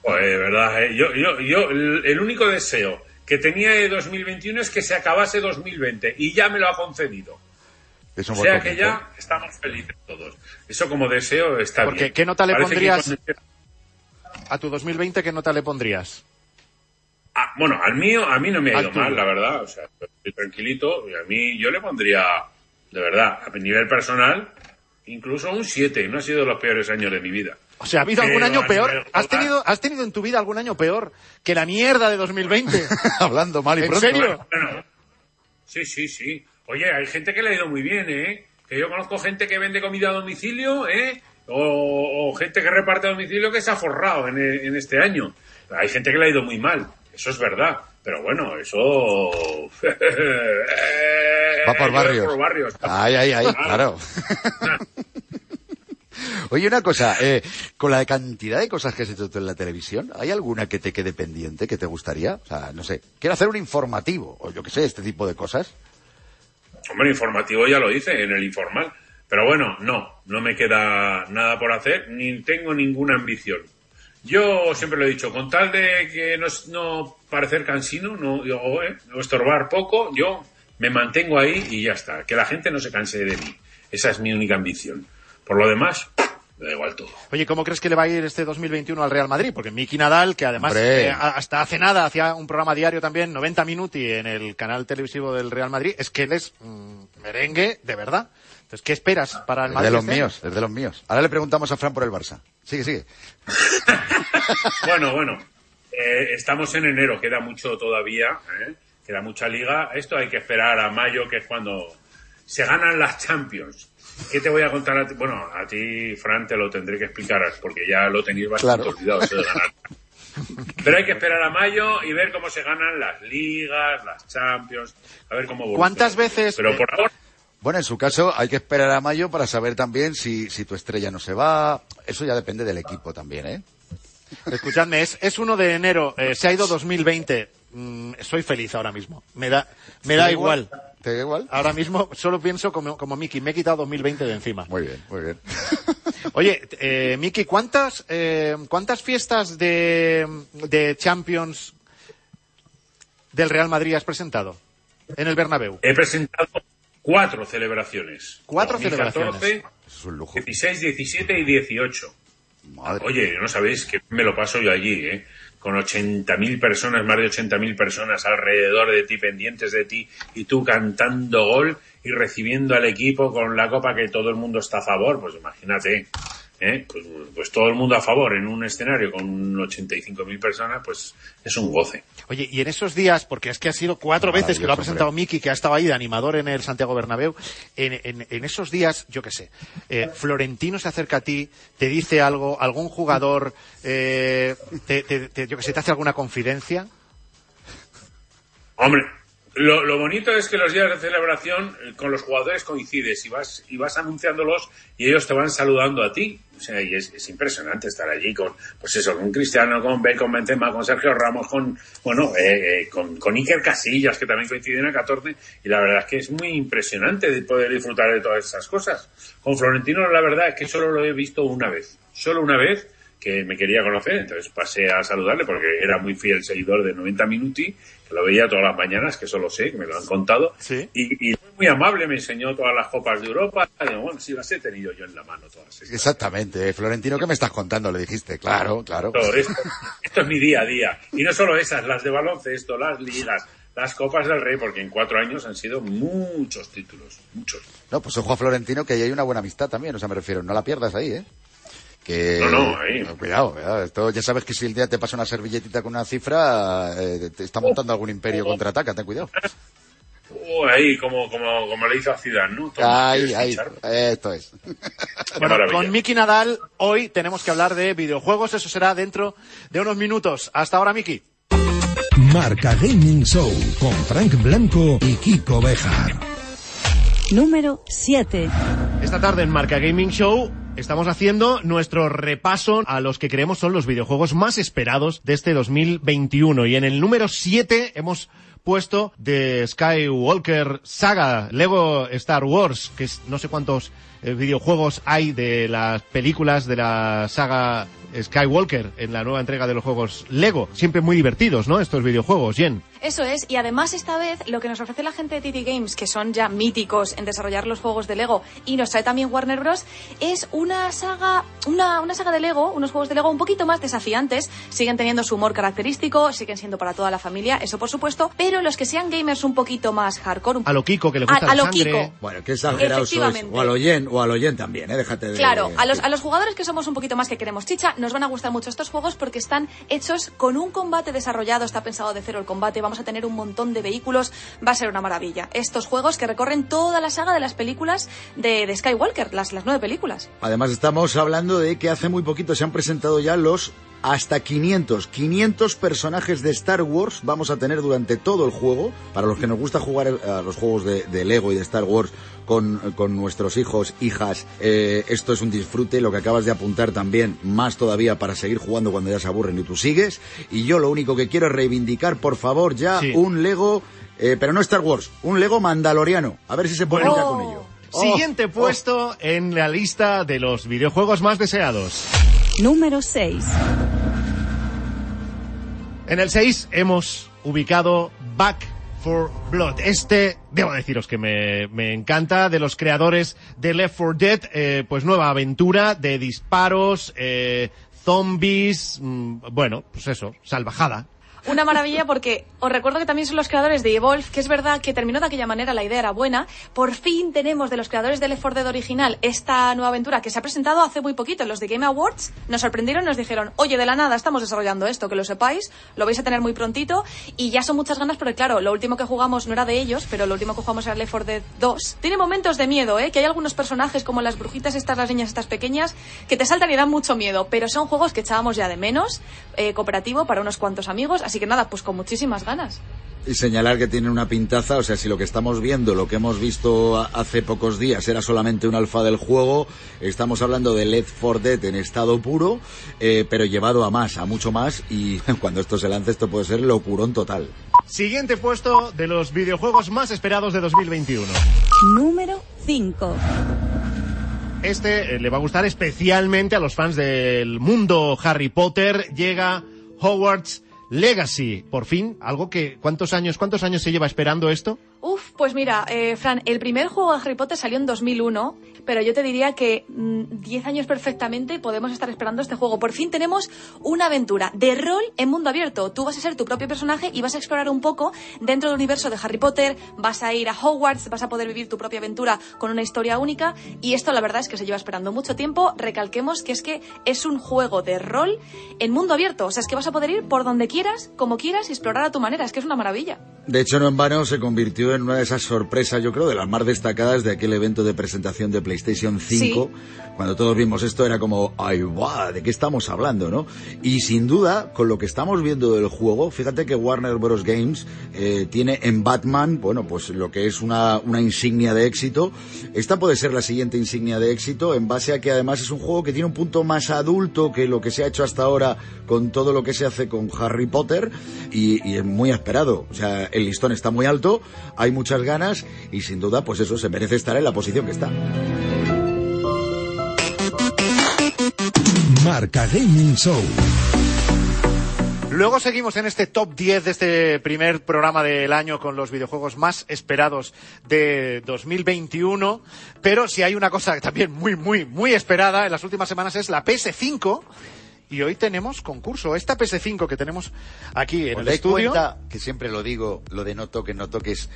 Pues, de verdad, eh, yo, yo, yo, el, el único deseo que tenía de 2021 es que se acabase 2020 y ya me lo ha concedido. Es un O sea que ya estamos felices todos. Eso como deseo está Porque, bien. ¿qué nota le Parece pondrías? cuando- A tu 2020, ¿qué nota le pondrías? Ah, bueno, al mío, a mí no me ha ido mal, la verdad. O sea, estoy tranquilito y a mí yo le pondría, de verdad, a nivel personal, incluso un 7. No ha sido de los peores años de mi vida. O sea, ¿ha habido algún año peor? ¿Has tenido, ¿Has tenido en tu vida algún año peor que la mierda de 2020? Hablando mal y ¿En pronto. serio? Bueno, sí, sí, sí. Oye, hay gente que le ha ido muy bien, ¿eh? Que yo conozco gente que vende comida a domicilio, ¿eh? O, o gente que reparte a domicilio que se ha forrado en, e- en este año. Hay gente que le ha ido muy mal, eso es verdad. Pero bueno, eso... Va por barrios. por barrios. Ay, ay, ay, claro. Oye, una cosa, eh, con la cantidad de cosas que has hecho tú en la televisión, ¿hay alguna que te quede pendiente, que te gustaría? O sea, no sé, quiero hacer un informativo, o yo qué sé, este tipo de cosas. Hombre, informativo ya lo hice en el informal. Pero bueno, no, no me queda nada por hacer, ni tengo ninguna ambición. Yo siempre lo he dicho, con tal de que no, no parecer cansino, no, yo, eh, no estorbar poco, yo me mantengo ahí y ya está. Que la gente no se canse de mí. Esa es mi única ambición. Por lo demás, me da igual todo. Oye, ¿cómo crees que le va a ir este 2021 al Real Madrid? Porque Miki Nadal, que además eh, hasta hace nada hacía un programa diario también, 90 minuti en el canal televisivo del Real Madrid, es que él es mm, merengue de verdad. Entonces, ¿qué esperas para el Es Madrid? de los este míos, es de los míos. Ahora le preguntamos a Fran por el Barça. Sigue, sigue. Bueno, bueno. eh, estamos en enero, queda mucho todavía, ¿eh? Queda mucha liga. Esto hay que esperar a mayo, que es cuando se ganan las Champions. ¿Qué te voy a contar a ti? Bueno, a ti, Fran, te lo tendré que explicar, porque ya lo tenéis bastante Claro. olvidado, eso de ganar. Pero hay que esperar a mayo y ver cómo se ganan las ligas, las Champions, a ver cómo evoluciona. ¿Cuántas veces- Pero por ahora, Bueno, en su caso hay que esperar a mayo para saber también si, si tu estrella no se va. Eso ya depende del equipo también, ¿eh? Escuchadme, es, es 1 de enero, eh, se ha ido 2020. Mm, soy feliz ahora mismo. Me da, me da ¿Te da igual. igual? ¿Te da igual? Ahora mismo solo pienso como, como Miki, me he quitado 2020 de encima. Muy bien, muy bien. Oye, eh, Miki, ¿cuántas, eh, ¿cuántas fiestas de, de Champions del Real Madrid has presentado en el Bernabéu? he presentado cuatro celebraciones. Cuatro 2014, celebraciones. Es un lujo. 16, 17 y 18. Madre. Oye, no sabéis que me lo paso yo allí, ¿eh? Con 80.000 personas, más de 80.000 personas alrededor de ti, pendientes de ti, y tú cantando gol y recibiendo al equipo con la copa que todo el mundo está a favor. Pues imagínate, ¿eh? Pues, pues todo el mundo a favor en un escenario con 85.000 personas, pues es un goce. Oye, y en esos días, porque es que ha sido cuatro veces que lo ha presentado Miki, que ha estado ahí de animador en el Santiago Bernabéu, en, en- en esos días, yo qué sé, eh, Florentino se acerca a ti, te dice algo, algún jugador, eh, te, te- te- yo qué sé, te hace alguna confidencia. Hombre, lo, lo bonito es que los días de celebración eh, con los jugadores coincides y vas, y vas anunciándolos y ellos te van saludando a ti. O sea, y es, es impresionante estar allí con, pues eso, con Cristiano, con Bale, con Benzema, con Sergio Ramos, con, bueno, eh, eh, con, con Iker Casillas, que también coinciden a 14, y la verdad es que es muy impresionante de poder disfrutar de todas esas cosas. Con Florentino, la verdad es que solo lo he visto una vez. Solo una vez que me quería conocer, entonces pasé a saludarle porque era muy fiel seguidor de 90 Minuti, que lo veía todas las mañanas, que eso lo sé, que me lo han contado, Sí. y, muy amable, me enseñó todas las copas de Europa, y digo, bueno, sí las he tenido yo en la mano todas estas. Exactamente. Florentino, ¿qué me estás contando? Le dijiste. Claro, claro. Esto es mi día a día. Y no solo esas, las de baloncesto, las ligas, las copas del rey, porque en cuatro años han sido muchos títulos, muchos. No, pues ojo a Florentino, que ahí hay una buena amistad también. O sea, me refiero, no la pierdas ahí, ¿eh? Que... No, no, ahí. Cuidado, cuidado. Esto, ya sabes que si el día te pasa una servilletita con una cifra, eh, te está montando algún imperio contraataca, ten cuidado. Oh, ahí, como, como, como le hizo a Zidane, ¿no? Ahí, ¿quieres ahí, esto es. Bueno, con Miki Nadal hoy tenemos que hablar de videojuegos, eso será dentro de unos minutos. Hasta ahora, Miki. Marca Gaming Show con Frank Blanco y Kiko Bejar. Número 7. Esta tarde en Marca Gaming Show estamos haciendo nuestro repaso a los que creemos son los videojuegos más esperados de este 2021. Y en el número 7 hemos puesto de Skywalker Saga, Lego Star Wars, que es no sé cuántos eh, videojuegos hay de las películas de la saga Skywalker en la nueva entrega de los juegos Lego. Siempre muy divertidos, ¿no? Estos videojuegos, Jen. Eso es, y además esta vez lo que nos ofrece la gente de TT Games, que son ya míticos en desarrollar los juegos de Lego, y nos trae también Warner Bros., es una saga, una, una saga de Lego, unos juegos de Lego un poquito más desafiantes, siguen teniendo su humor característico, siguen siendo para toda la familia, eso por supuesto, pero los que sean gamers un poquito más hardcore, un A lo Kiko, que le gusta A- a la lo sangre. Kiko. Bueno, qué exagerados sois. O al oyen, o al oyen también, ¿eh? Déjate de... Claro, a los, a los jugadores que somos un poquito más que queremos chicha, nos van a gustar mucho estos juegos porque están hechos con un combate desarrollado, está pensado de cero el combate, vamos a tener un montón de vehículos, va a ser una maravilla. Estos juegos que recorren toda la saga de las películas de, de Skywalker, las, las nueve películas. Además estamos hablando de que hace muy poquito se han presentado ya los hasta 500, 500 personajes de Star Wars vamos a tener durante todo el juego. Para los que nos gusta jugar a los juegos de, de Lego y de Star Wars con, con nuestros hijos, hijas, eh, esto es un disfrute. Lo que acabas de apuntar también, más todavía para seguir jugando cuando ya se aburren y tú sigues. Y yo lo único que quiero es reivindicar, por favor, ya Sí. un Lego, eh, pero no Star Wars, un Lego mandaloriano. A ver si se puede Bueno. ya con ello. Oh, Siguiente oh. puesto en la lista de los videojuegos más deseados. Número 6. En el 6 hemos ubicado Back for Blood. Este, debo deciros que me, me encanta, de los creadores de Left 4 Dead, eh, pues nueva aventura de disparos, eh, zombies, mm, bueno, pues eso, salvajada. Una maravilla porque os recuerdo que también son los creadores de Evolve, que es verdad que terminó de aquella manera, la idea era buena. Por fin tenemos de los creadores del Left 4 Dead original esta nueva aventura que se ha presentado hace muy poquito en los de Game Awards. Nos sorprendieron, nos dijeron, oye, de la nada estamos desarrollando esto, que lo sepáis, lo vais a tener muy prontito. Y ya son muchas ganas porque, claro, lo último que jugamos no era de ellos, pero lo último que jugamos era Left 4 Dead 2. Tiene momentos de miedo, ¿eh? Que hay algunos personajes como las brujitas estas, las niñas estas pequeñas, que te saltan y dan mucho miedo, pero son juegos que echábamos ya de menos, eh, cooperativo para unos cuantos amigos, que nada, pues con muchísimas ganas. Y señalar que tienen una pintaza, o sea, si lo que estamos viendo, lo que hemos visto hace pocos días era solamente un alfa del juego, estamos hablando de Left 4 Dead en estado puro, eh, pero llevado a más, a mucho más, y cuando esto se lance esto puede ser locurón total. Siguiente puesto de los videojuegos más esperados de 2021. Número 5. Este eh, le va a gustar especialmente a los fans del mundo Harry Potter. Llega Hogwarts Legacy. Por fin, algo que ¿cuántos años cuántos años se lleva esperando esto? Uf, pues mira, eh, Fran, el primer juego de Harry Potter salió en 2001, pero yo te diría que mm, 10 años perfectamente podemos estar esperando este juego. Por fin tenemos una aventura de rol en mundo abierto. Tú vas a ser tu propio personaje y vas a explorar un poco dentro del universo de Harry Potter, vas a ir a Hogwarts, vas a poder vivir tu propia aventura con una historia única y esto la verdad es que se lleva esperando mucho tiempo. Recalquemos que es que es un juego de rol en mundo abierto, o sea, es que vas a poder ir por donde quieras, como quieras y explorar a tu manera, es que es una maravilla. De hecho, no en vano se convirtió en una de esas sorpresas, yo creo, de las más destacadas de aquel evento de presentación de PlayStation 5. Cuando todos vimos esto era como, ay, guau, ¿de qué estamos hablando, no? Y sin duda, con lo que estamos viendo del juego, fíjate que Warner Bros. Games eh, tiene en Batman, bueno, pues lo que es una, una insignia de éxito. Esta puede ser la siguiente insignia de éxito, en base a que además es un juego que tiene un punto más adulto que lo que se ha hecho hasta ahora con todo lo que se hace con Harry Potter y, y es muy esperado. O sea, el listón está muy alto, hay muchas ganas y sin duda, pues eso se merece estar en la posición que está. Marca Gaming Show. Luego seguimos en este top 10 de este primer programa del año con los videojuegos más esperados de 2021. Pero si hay una cosa también muy, muy, muy esperada en las últimas semanas es la PS5. Y hoy tenemos concurso. Esta PS5 que tenemos aquí en el estudio. cuenta que siempre lo digo, lo de no toques, no toques,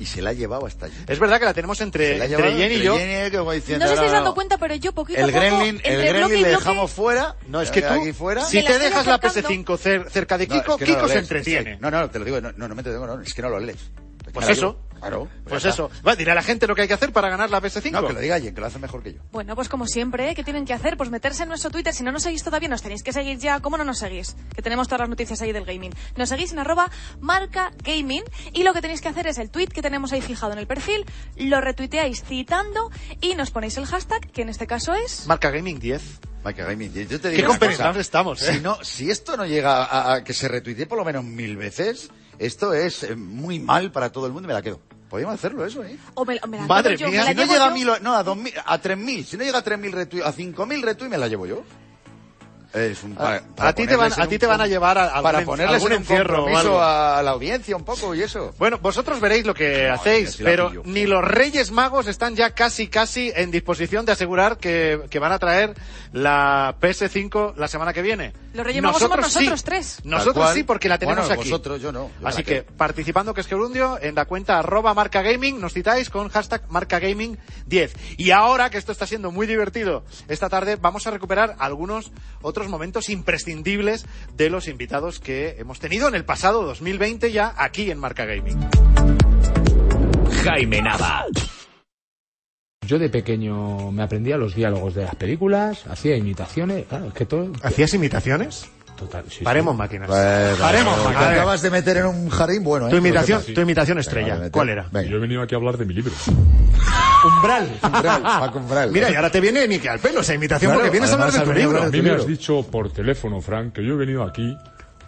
y se la ha llevado hasta allí. Es verdad que la tenemos entre, la entre Jenny y yo. Jenny, que diciendo, No os estáis no, no, dando no. cuenta, pero yo poquito a El poco, gremlin, entre el bloque gremlin y le bloque, dejamos fuera. No, es que tú, aquí fuera. si te dejas la acercando. PS5 cer- cerca de No, Kiko, es que no Kiko se entretiene. es que- No, no, te lo digo, no, no, no me te digo, no, es que no lo lees. Pues eso. Claro. Pues ya eso. Va, diré a la gente lo que hay que hacer para ganar la PS5. está. No, que lo diga Jen, que lo hace mejor que yo. Bueno, pues como siempre, ¿eh? ¿qué tienen que hacer? Pues meterse en nuestro Twitter. Si no nos seguís todavía, nos tenéis que seguir ya. ¿Cómo no nos seguís? Que tenemos todas las noticias ahí del gaming. Nos seguís en arroba marca gaming y lo que tenéis que hacer es el tweet que tenemos ahí fijado en el perfil, lo retuiteáis citando y nos ponéis el hashtag, que en este caso es... Marca Gaming 10. Michael Gaming, yo te Qué digo cosa. estamos, ¿eh? Si, no, si esto no llega a, a que se retuitee por lo menos mil veces, esto es eh, muy mal para todo el mundo y me la quedo. Podríamos hacerlo eso, ¿eh? O me, o me la Madre yo, mía, me la Si no llega a yo. mil, o- no, a dos mil, a tres mil, si no llega a tres mil retweets, a cinco mil retweets me la llevo yo. Es un, A- para- a para ti te van- a ti te van a llevar a- para ponerles algún en un compromiso a la audiencia un poco y eso. Bueno, vosotros veréis lo que No, hacéis, pero pillo. ni los Reyes Magos están ya casi, casi en disposición de asegurar que, que van a traer la PS5 la semana que viene. Los Reyes Magos somos sí. nosotros tres. Nosotros sí, porque la tenemos Bueno, aquí. vosotros, yo no. Yo Así que, participando que es Gerundio, en la cuenta arroba marca gaming, nos citáis con hashtag marca gaming 10. Y ahora, que esto está siendo muy divertido, esta tarde vamos a recuperar algunos otros momentos imprescindibles de los invitados que hemos tenido en el pasado 2020 ya aquí en Marca Gaming. Jaime Nava. Yo de pequeño me aprendía los diálogos de las películas, hacía imitaciones, claro, es que todo... ¿Hacías imitaciones? Total, sí, sí. Paremos máquinas. Pues, Paremos máquinas. acabas de meter en un jardín bueno, ¿eh? Tu imitación, tu imitación estrella. Venga. ¿Cuál era? Venga. Yo he venido aquí a hablar de mi libro. Umbral. Umbral, Paco Umbral. Mira, y ahora te viene ni que al pelo esa imitación Claro, porque vienes a hablar de tu libro. A mí me has dicho por teléfono, Frank, que yo he venido aquí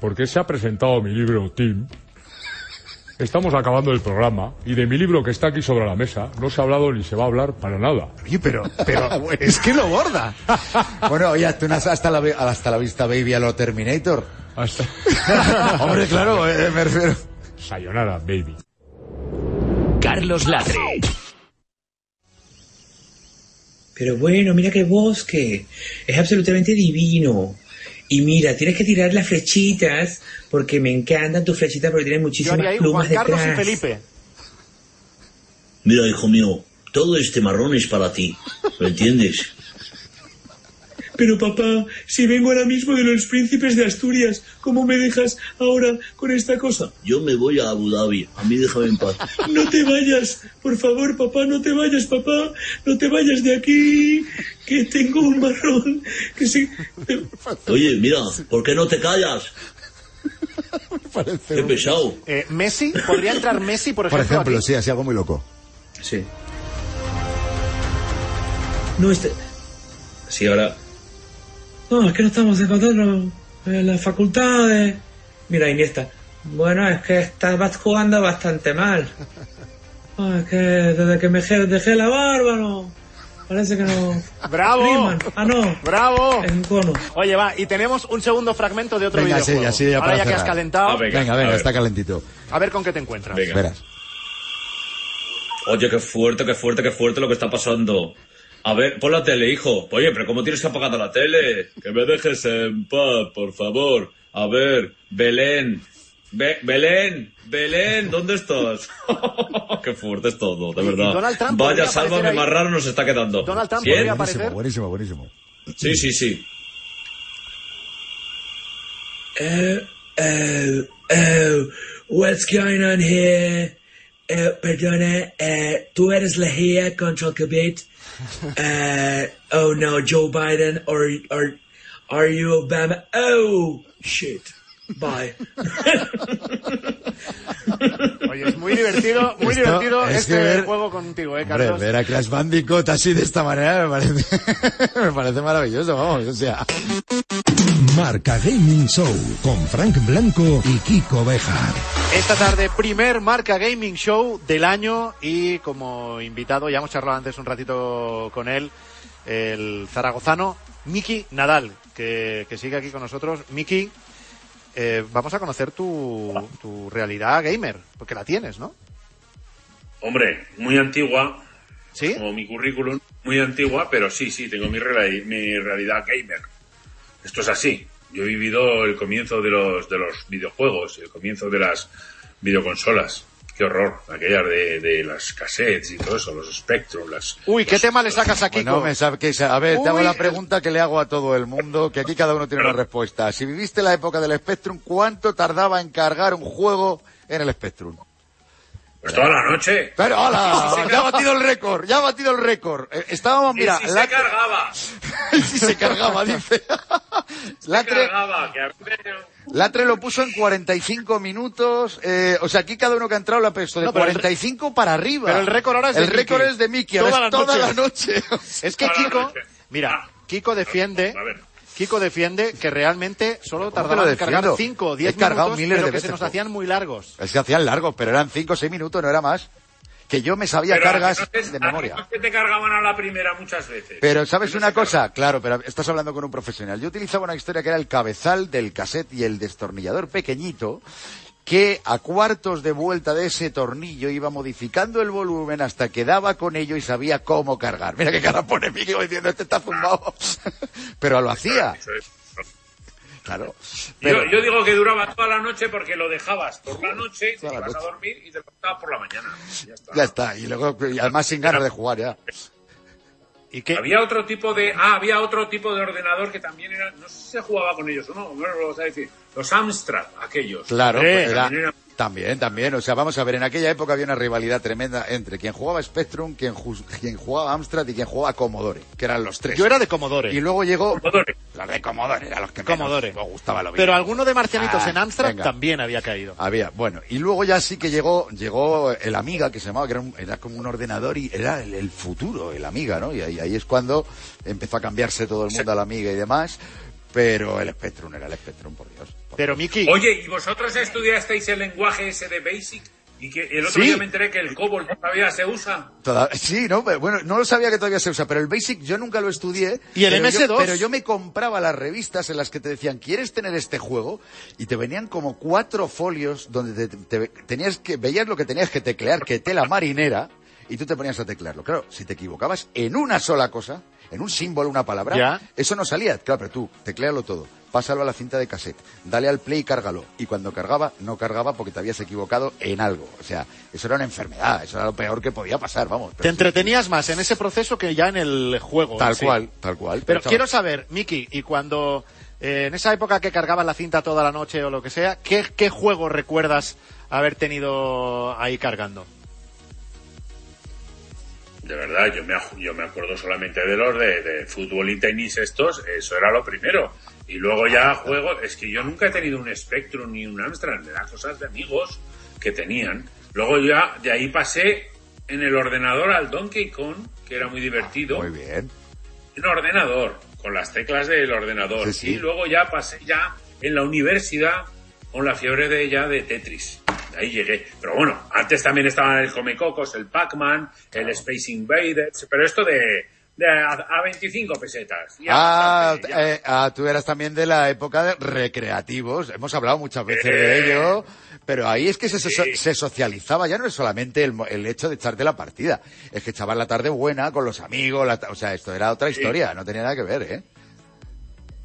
porque se ha presentado mi libro Tim. Estamos acabando el programa y de mi libro que está aquí sobre la mesa no se ha hablado ni se va a hablar para nada. Oye, pero, pero es que lo borda. Bueno, oye, hasta la, hasta la vista baby a lo Terminator. Hasta... Hombre, claro, eh, me refiero. Sayonara, baby. Carlos Latre. Pero bueno, mira qué bosque. Es absolutamente divino. Y mira, tienes que tirar las flechitas porque me encantan tus flechitas porque tienen Yo muchísimas ahí plumas Juan Carlos y detrás. Felipe. Mira, hijo mío, todo este marrón es para ti. ¿Lo entiendes? Pero papá, si vengo ahora mismo de los príncipes de Asturias, ¿cómo me dejas ahora con esta cosa? Yo me voy a Abu Dhabi. A mí déjame en paz. No te vayas, por favor, papá, no te vayas, papá, no te vayas de aquí, que tengo un marrón, que sí. Oye, mira, ¿por qué no te callas? Qué pesado. Eh, Messi, ¿podría entrar Messi, por Por ejemplo? ejemplo, aquí? sí, así algo muy loco. Sí. No, este... Sí, ahora... No, es que no estamos encontrando en las facultades. Mira, Iniesta. Bueno, es que estás jugando bastante mal. Ah, es que desde que me dejé la barba, no... Parece que no... ¡Bravo! Riman. Ah, no. ¡Bravo! Es un cono. Oye, va, y tenemos un segundo fragmento de otro Venga, sí, videojuego. así ya Ahora para ya que has calentado, Ah, venga, venga, está calentito. a ver con qué te encuentras. Venga. Verás. Oye, qué fuerte, qué fuerte, qué fuerte lo que está pasando. A ver, pon la tele, hijo. Oye, pero ¿cómo tienes que apagar la tele? Que me dejes en paz, por favor. A ver, Belén. Be- Belén, Belén, ¿dónde estás? qué fuerte es todo, de verdad. Donald Trump Vaya, sálvame más raro nos está quedando. Donald Trump ¿Quién? Buenísimo, buenísimo, buenísimo. Sí, sí, sí. Eh, eh, eh, what's going on here? Eh, perdona, eh, tú eres la GIA contra el COVID. Eh, oh no, Joe Biden, or, or are you Obama? Oh, shit. Bye. Oye, es muy divertido, muy Esto divertido es este ver- juego contigo, eh, Hombre, Carlos. ver a Crash Bandicoot así de esta manera me parece, me parece maravilloso, vamos, o sea. Marca Gaming Show con Frank Blanco y Kiko Bejar. Esta tarde, primer Marca Gaming Show del año y como invitado, ya hemos charlado antes un ratito con él, el zaragozano Miki Nadal, que, que sigue aquí con nosotros. Miki, eh, vamos a conocer tu, tu realidad gamer, porque la tienes, ¿no? Hombre, muy antigua. ¿Sí? Como mi currículum, muy antigua, pero sí, sí, tengo mi, reali- mi realidad gamer. Esto es así. Yo he vivido el comienzo de los, de los videojuegos, el comienzo de las videoconsolas. Qué horror, aquellas de, de las cassettes y todo eso, los Spectrum, las... Uy, ¿qué tema le sacas a Kiko? Bueno, me sabe que, a ver, te hago Uy. la pregunta que le hago a todo el mundo, que aquí cada uno tiene una respuesta. Si viviste la época del Spectrum, ¿cuánto tardaba en cargar un juego en el Spectrum? Pues toda la noche. Pero, hola, ya ha batido el récord, ya ha batido el récord. Eh, Estábamos, Y mira, si la- se cargaba. si se cargaba, dice. Se Latre, cargaba, que a veces- Latre lo puso en 45 minutos, eh, o sea, aquí cada uno que ha entrado lo ha puesto de No, pero el- 45 para arriba. Pero el récord ahora es de El récord Miki. es de Mickey, Toda la toda noche. la noche. Es que Toda Kiko, mira, Kiko defiende, A ver. Kiko defiende que realmente solo ¿Cómo que tardaban en cargar defiendo? 5 o He 10 cargado minutos, miles pero de que se veces, nos jo. hacían muy largos. Es que hacían largos, pero eran 5 o 6 minutos, no era más. Que yo me sabía Pero cargas de memoria. que te cargaban a la primera muchas veces. Pero ¿sabes no una cosa? Claro, pero estás hablando con un profesional. Yo utilizaba una historia que era el cabezal del cassette y el destornillador pequeñito que a cuartos de vuelta de ese tornillo iba modificando el volumen hasta que daba con ello y sabía cómo cargar. Mira qué cara pone como diciendo, este está zumbado. pero lo hacía, Eso es. Claro. Yo, Pero- yo digo que duraba toda la noche porque lo dejabas por la noche, te ibas a dormir y te levantaba por la mañana. Ya está. Ya está, y luego, y además sin ganas de jugar ya. ¿Y qué? Había otro tipo de ah, había otro tipo de ordenador que también era, no sé si se jugaba con ellos o no, no lo vas a decir, los Amstrad, aquellos. Claro, Eh, pues era- también era- también, también. O sea, vamos a ver, en aquella época había una rivalidad tremenda entre quien jugaba Spectrum, quien, ju- quien jugaba Amstrad y quien jugaba Commodore, que eran los tres. Yo era de Commodore. Y luego llegó... Commodore. Los de Commodore, eran los que menos Commodore. me gustaba lo Pero alguno de marcianitos Ah, en Amstrad venga. también había caído. Había, bueno, y luego ya sí que llegó, llegó el Amiga, que se llamaba, que era, un- era como un ordenador y era el, el futuro, el Amiga, ¿no? Y ahí, ahí es cuando empezó a cambiarse todo el mundo al Amiga y demás, pero el Spectrum era el Spectrum, por Dios. por Pero. Miki, Oye, ¿y vosotros estudiasteis el lenguaje ese de Basic? Y que el otro Sí. día me enteré que el COBOL todavía se usa. Toda- sí, no, bueno, no lo sabía que todavía se usa, pero el Basic yo nunca lo estudié. ¿Y el pero MS2? Yo, pero yo me compraba las revistas en las que te decían, ¿quieres tener este juego? Y te venían como cuatro folios donde te, te- tenías que, veías lo que tenías que teclear, que tela marinera, y tú te ponías a teclearlo. Claro, si te equivocabas en una sola cosa, en un símbolo, una palabra, Ya. eso no salía. Claro, pero tú, teclealo todo. pásalo a la cinta de cassette, dale al play y cárgalo. Y cuando cargaba, no cargaba porque te habías equivocado en algo. O sea, eso era una enfermedad, eso era lo peor que podía pasar, vamos. Te entretenías más en ese proceso que ya en el juego. Tal sí. cual, tal cual. Pero quiero saber, Miki, y cuando eh, en esa época que cargabas la cinta toda la noche o lo que sea, ¿qué, qué juego recuerdas haber tenido ahí cargando? De verdad, yo me, yo me acuerdo solamente de los de, de fútbol y tenis estos, eso era lo primero. Y luego ya juegos, es que yo nunca he tenido un Spectrum ni un Amstrad, eran cosas de amigos que tenían. Luego ya de ahí pasé en el ordenador al Donkey Kong, que era muy divertido. Muy bien. En ordenador, con las teclas del ordenador. Sí, sí. Y luego ya pasé ya en la universidad con la fiebre de ya de Tetris. Ahí llegué. Pero bueno, antes también estaban el Comecocos, el Pac-Man, el Space Invaders, pero esto de, de a, a 25 pesetas. Ah, bastante, eh, ah, tú eras también de la época de recreativos. Hemos hablado muchas veces Eh. de ello, pero ahí es que se, so- Sí. se socializaba. Ya no es solamente el, el hecho de echarte la partida, es que echabas la tarde buena con los amigos. la o sea, esto era otra Sí. historia, no tenía nada que ver, ¿eh?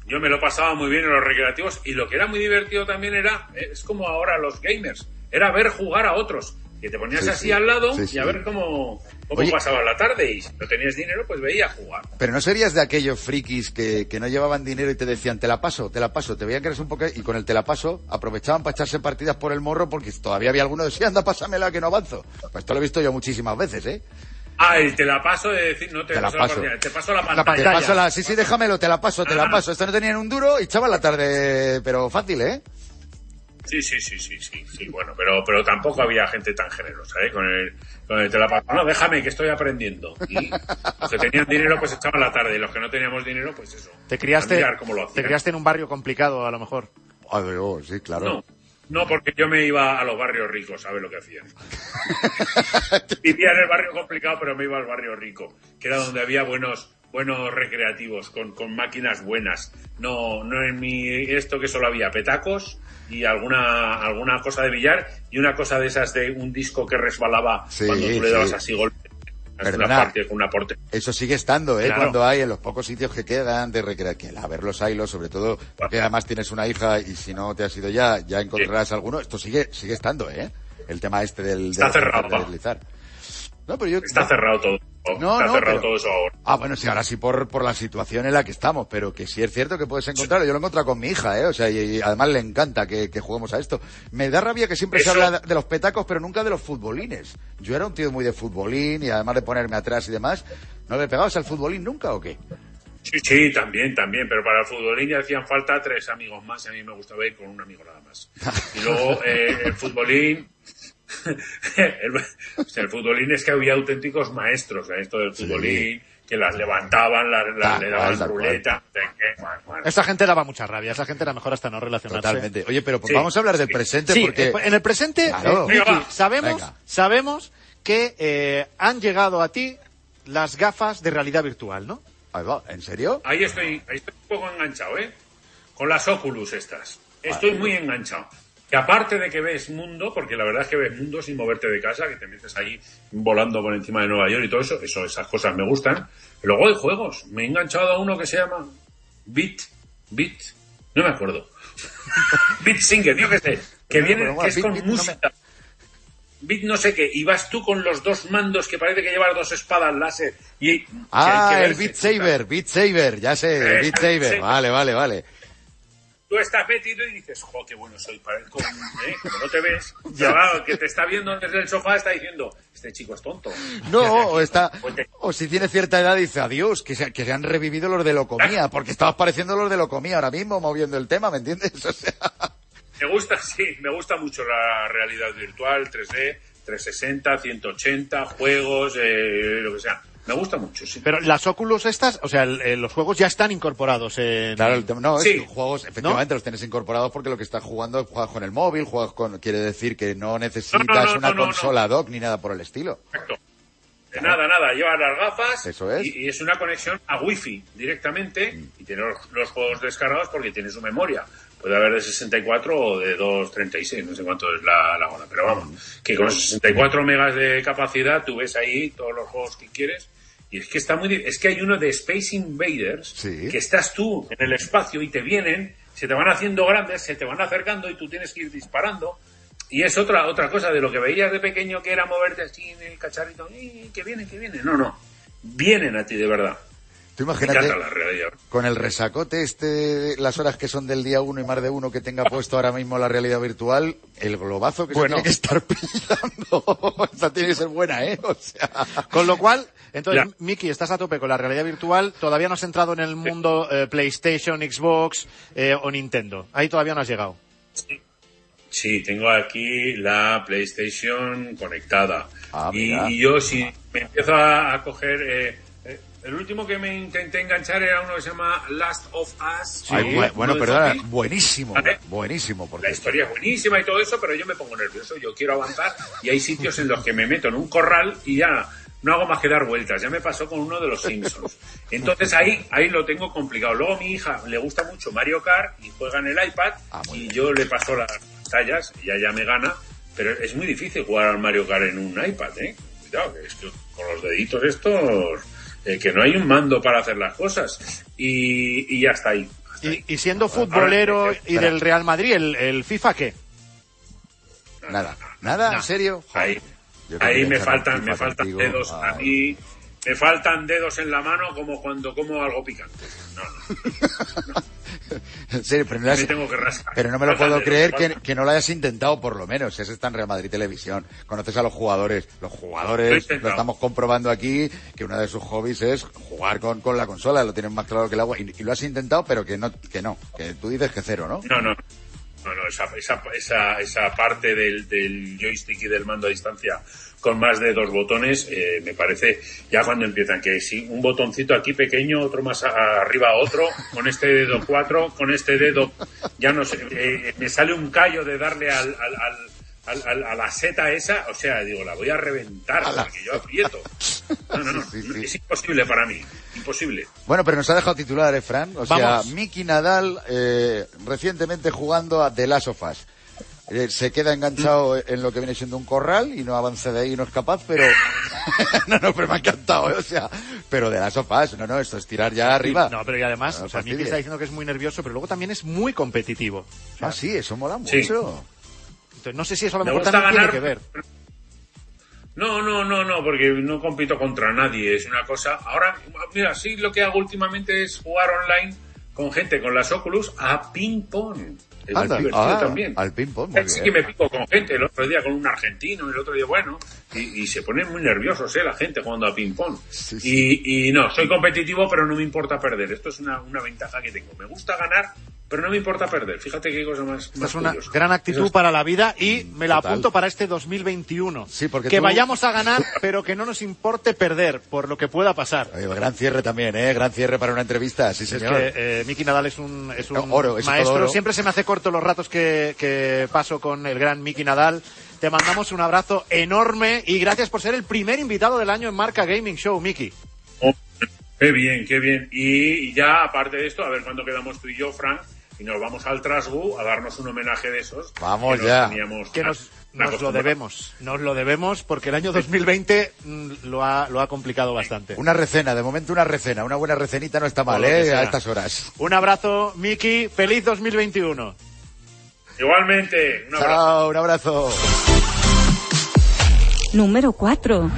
Yo me lo pasaba muy bien en los recreativos y lo que era muy divertido también era, es como ahora los gamers, era ver jugar a otros. Que te ponías Sí, así sí. al lado Sí, y a ver cómo, cómo Oye. pasaba la tarde y si no tenías dinero pues veía jugar. Pero no serías de aquellos frikis que, que no llevaban dinero y te decían, te la paso, te la paso, te veían que eres un poco... Y con el te la paso aprovechaban para echarse partidas por el morro porque todavía había alguno de sí, anda, pásamela que no avanzo. Pues esto lo he visto yo muchísimas veces, ¿eh? Ah, el te la paso de decir, no te, Te la paso paso. partida, te paso la La pantalla. Te paso la... Sí, sí, déjamelo, te la paso, te la paso. Esto no tenían un duro y echaban la tarde, pero fácil, ¿eh? Sí, sí, sí, sí, sí, sí, bueno, pero, pero tampoco había gente tan generosa, ¿eh? Con el, con el te la paso. No, déjame que estoy aprendiendo. Y los que tenían dinero pues echaban la tarde y los que no teníamos dinero pues eso. Te criaste, mirar cómo lo te criaste en un barrio complicado, a lo mejor. Ah, digo, sí, claro. No, no, porque yo me iba a los barrios ricos, ¿sabes lo que hacía? Vivía en el barrio complicado, pero me iba al barrio rico, que era donde había buenos buenos recreativos, con, con máquinas buenas. No, no en mi esto que solo había petacos y alguna alguna cosa de billar y una cosa de esas de un disco que resbalaba Sí, cuando tú le sí. dabas así golpe. Una Perdona. parte con una porte. Eso sigue estando, ¿eh? Claro. Cuando hay en los pocos sitios que quedan de recrear, que a ver los hilos, sobre todo, porque además tienes una hija y si no te has ido ya, ya encontrarás alguno. Esto sigue, sigue estando, ¿eh? El tema este del, Está del- cerrado, deslizar. No, pero yo... Está cerrado todo. No, Está no, cerrado pero- todo eso ahora. Ah, bueno, sí, ahora sí por, por la situación en la que estamos, pero que sí es cierto que puedes encontrarlo. Yo lo he encontrado con mi hija, ¿eh? O sea, y, y además le encanta que, que juguemos a esto. Me da rabia que siempre Eso- se habla de, de los petacos, pero nunca de los futbolines. Yo era un tío muy de futbolín y además de ponerme atrás y demás. ¿No le pegabas al futbolín nunca o qué? Sí, sí, también, también, pero para el futbolín ya hacían falta tres amigos más y a mí me gustaba ir con un amigo nada más. Y luego eh, el futbolín, el, futbolín es que había auténticos maestros en esto del futbolín, que las levantaban, las, las- Tal le daban tal ruleta. de que, bueno, bueno. Esa gente daba mucha rabia, esa gente era mejor hasta no relacionarse. Totalmente. Oye, pero pues Sí, vamos a hablar del sí. presente Sí, porque... eh, en el presente, Claro. eh, Miki, sabemos, Venga. sabemos que eh, han llegado a ti las gafas de realidad virtual, ¿no? Ahí va, ¿En serio? Ahí estoy, ahí estoy un poco enganchado, ¿eh? Con las Oculus estas. Estoy muy enganchado. Que aparte de que ves mundo, porque la verdad es que ves mundo sin moverte de casa, que te metes ahí volando por encima de Nueva York y todo eso, eso esas cosas me gustan. Luego hay juegos. Me he enganchado a uno que se llama Beat, Beat, no me acuerdo. Beat Singer, yo qué sé. Que No, viene, que es Beat, con Beat, no me- música. Beat no sé qué, y vas tú con los dos mandos que parece que llevas dos espadas láser y Ah, que hay que el. Beat Saber, Beat Saber, ya sé, el Eh, Beat. Saber. Vale, vale, vale. Tú estás metido y dices, jo, qué bueno soy, parezco, un- ¿eh? como no te ves, ya el que te está viendo desde el sofá está diciendo, este chico es tonto. No, o está, Pues o si tiene cierta edad dice adiós, que se, que se han revivido los de Locomía, porque estabas pareciendo los de Locomía ahora mismo moviendo el tema, ¿me entiendes? O sea, Me gusta, sí, me gusta mucho la realidad virtual, 3D, 360, 180, juegos, eh, lo que sea. Me gusta mucho, sí. Pero las Oculus estas, o sea, el- el- los juegos ya están incorporados en... claro, el tema, no, es Sí. que juegos, efectivamente, los tienes incorporados porque lo que estás jugando, juegas con el móvil, juegas con, quiere decir que no necesitas No, no, no, una no, no, consola dock ni nada por el estilo. Exacto. Nada, nada, lleva las gafas Eso es. Y, y es una conexión a Wi-Fi directamente y tiene los, los juegos descargados porque tiene su memoria. Puede haber de 64 o de 236, no sé cuánto es la, la hora, pero vamos, que con 64 megas de capacidad tú ves ahí todos los juegos que quieres y es que está muy es que hay uno de Space Invaders Sí. que estás tú en el espacio y te vienen se te van haciendo grandes, se te van acercando y tú tienes que ir disparando. Y es otra otra cosa de lo que veías de pequeño que era moverte así en el cacharrito, ¡y que viene, que viene! No, no, vienen a ti de verdad. Tú imagínate, la con el resacote este, las horas que son del día uno y más de uno que tenga puesto ahora mismo la realidad virtual, el globazo que Bueno. se tiene que estar pillando. Esta tiene que ser buena, ¿eh? O sea... Con lo cual, entonces, Miki, estás a tope con la realidad virtual. Todavía no has entrado en el mundo eh, PlayStation, Xbox eh, o Nintendo. Ahí todavía no has llegado. Sí, tengo aquí la PlayStation conectada. Ah, y, yo si me empiezo a, a coger... eh, eh, el último que me intenté enganchar era uno que se llama Last of Us. Sí, bueno, zombies. buenísimo, ¿Vale? buenísimo. Porque... La historia es buenísima y todo eso, pero yo me pongo nervioso, yo quiero avanzar y hay sitios en los que me meto en un corral y ya no hago más que dar vueltas. Ya me pasó con uno de los Simpsons. Entonces ahí, ahí lo tengo complicado. Luego a mi hija le gusta mucho Mario Kart y juega en el iPad Ah, y yo le paso las tallas y ella ya me gana, pero es muy difícil jugar al Mario Kart en un iPad, ¿eh? Cuidado, que es que con los deditos estos, eh, que no hay un mando para hacer las cosas. Y, y ya está ahí. Y, y siendo futbolero Ahora, y del Real Madrid, ¿el, el FIFA qué? Nada, nada, ¿en serio? Ahí, ahí me faltan, me faltan contigo, dedos a mí, me faltan dedos en la mano como cuando como algo picante. No, no, pero no, lo has- me tengo que rascar. pero no me lo puedo creer que, que no lo hayas intentado, por lo menos. Ese está en Real Madrid Televisión. Conoces a los jugadores. Los jugadores, lo estamos comprobando aquí, que uno de sus hobbies es jugar con, con la consola. Lo tienen más claro que el agua. Y, y lo has intentado, pero que no, que no. Que tú dices que cero, ¿no? No, no. No, no, esa, esa, esa, esa parte del, del joystick y del mando a distancia con más de dos botones, eh, me parece ya cuando empiezan que si un botoncito aquí pequeño, otro más arriba otro, con este dedo cuatro, con este dedo, ya no sé, eh, me sale un callo de darle al, al, al- al- al- a la seta esa, o sea, digo, la voy a reventar porque yo aprieto. No, no, no, es imposible para mí, imposible. Bueno, pero nos ha dejado titular, ¿eh, Fran? O sea, Vamos. Miki Nadal, eh, recientemente jugando a The Last of Us. Eh, se queda enganchado en lo que viene siendo un corral y no avanza de ahí, no es capaz, pero... no, no, pero me ha encantado, ¿eh? o sea, pero The Last of Us, no, no, esto es tirar ya arriba. No, pero y además, No o sea, fastidies. está diciendo que es muy nervioso, pero luego también es muy competitivo. O sea, Ah, sí, eso mola Sí. Entonces, no sé si eso a lo Me mejor gusta también ganar, tiene que ver. No, no, no, no, porque no compito contra nadie, es una cosa. Ahora, mira, sí, lo que hago últimamente es jugar online con gente con las Oculus a ping-pong. Es Anda, divertido ah, también. al ping-pong, muy Sí bien. que me pico con gente, el otro día con un argentino, el otro día, bueno, y, y se ponen muy nerviosos, ¿eh? La gente jugando a ping-pong. Y, y no, soy competitivo, pero no me importa perder. Esto es una, una ventaja que tengo. Me gusta ganar, pero no me importa perder. Fíjate qué cosa más, Esta más es una curiosa. gran actitud para la vida y me la Total. apunto para este 2021. Sí, porque que tú- vayamos a ganar, pero que no nos importe perder por lo que pueda pasar. Oye, gran cierre también, ¿eh? Gran cierre para una entrevista, sí, Es señor. que eh, Miki Nadal es un, es un No, oro, es maestro. oro. Siempre se me hace corto los ratos que, que paso con el gran Miki Nadal. Te mandamos un abrazo enorme y gracias por ser el primer invitado del año en Marca Gaming Show, Miki. Oh, qué bien, qué bien. Y, ya, aparte de esto, a ver cuándo quedamos tú y yo, Frank, y nos vamos al Trasgu a darnos un homenaje de esos. Vamos que nos ya. teníamos Que nos, tan nos lo debemos. Nos lo debemos porque el año 2020 mm, lo ha, lo ha complicado bastante. Una recena, de momento una recena, una buena recenita no está mal, ¿eh? A estas horas. Un abrazo, Miki. Feliz 2021. Igualmente, un abrazo. Chao, un abrazo. Número 4.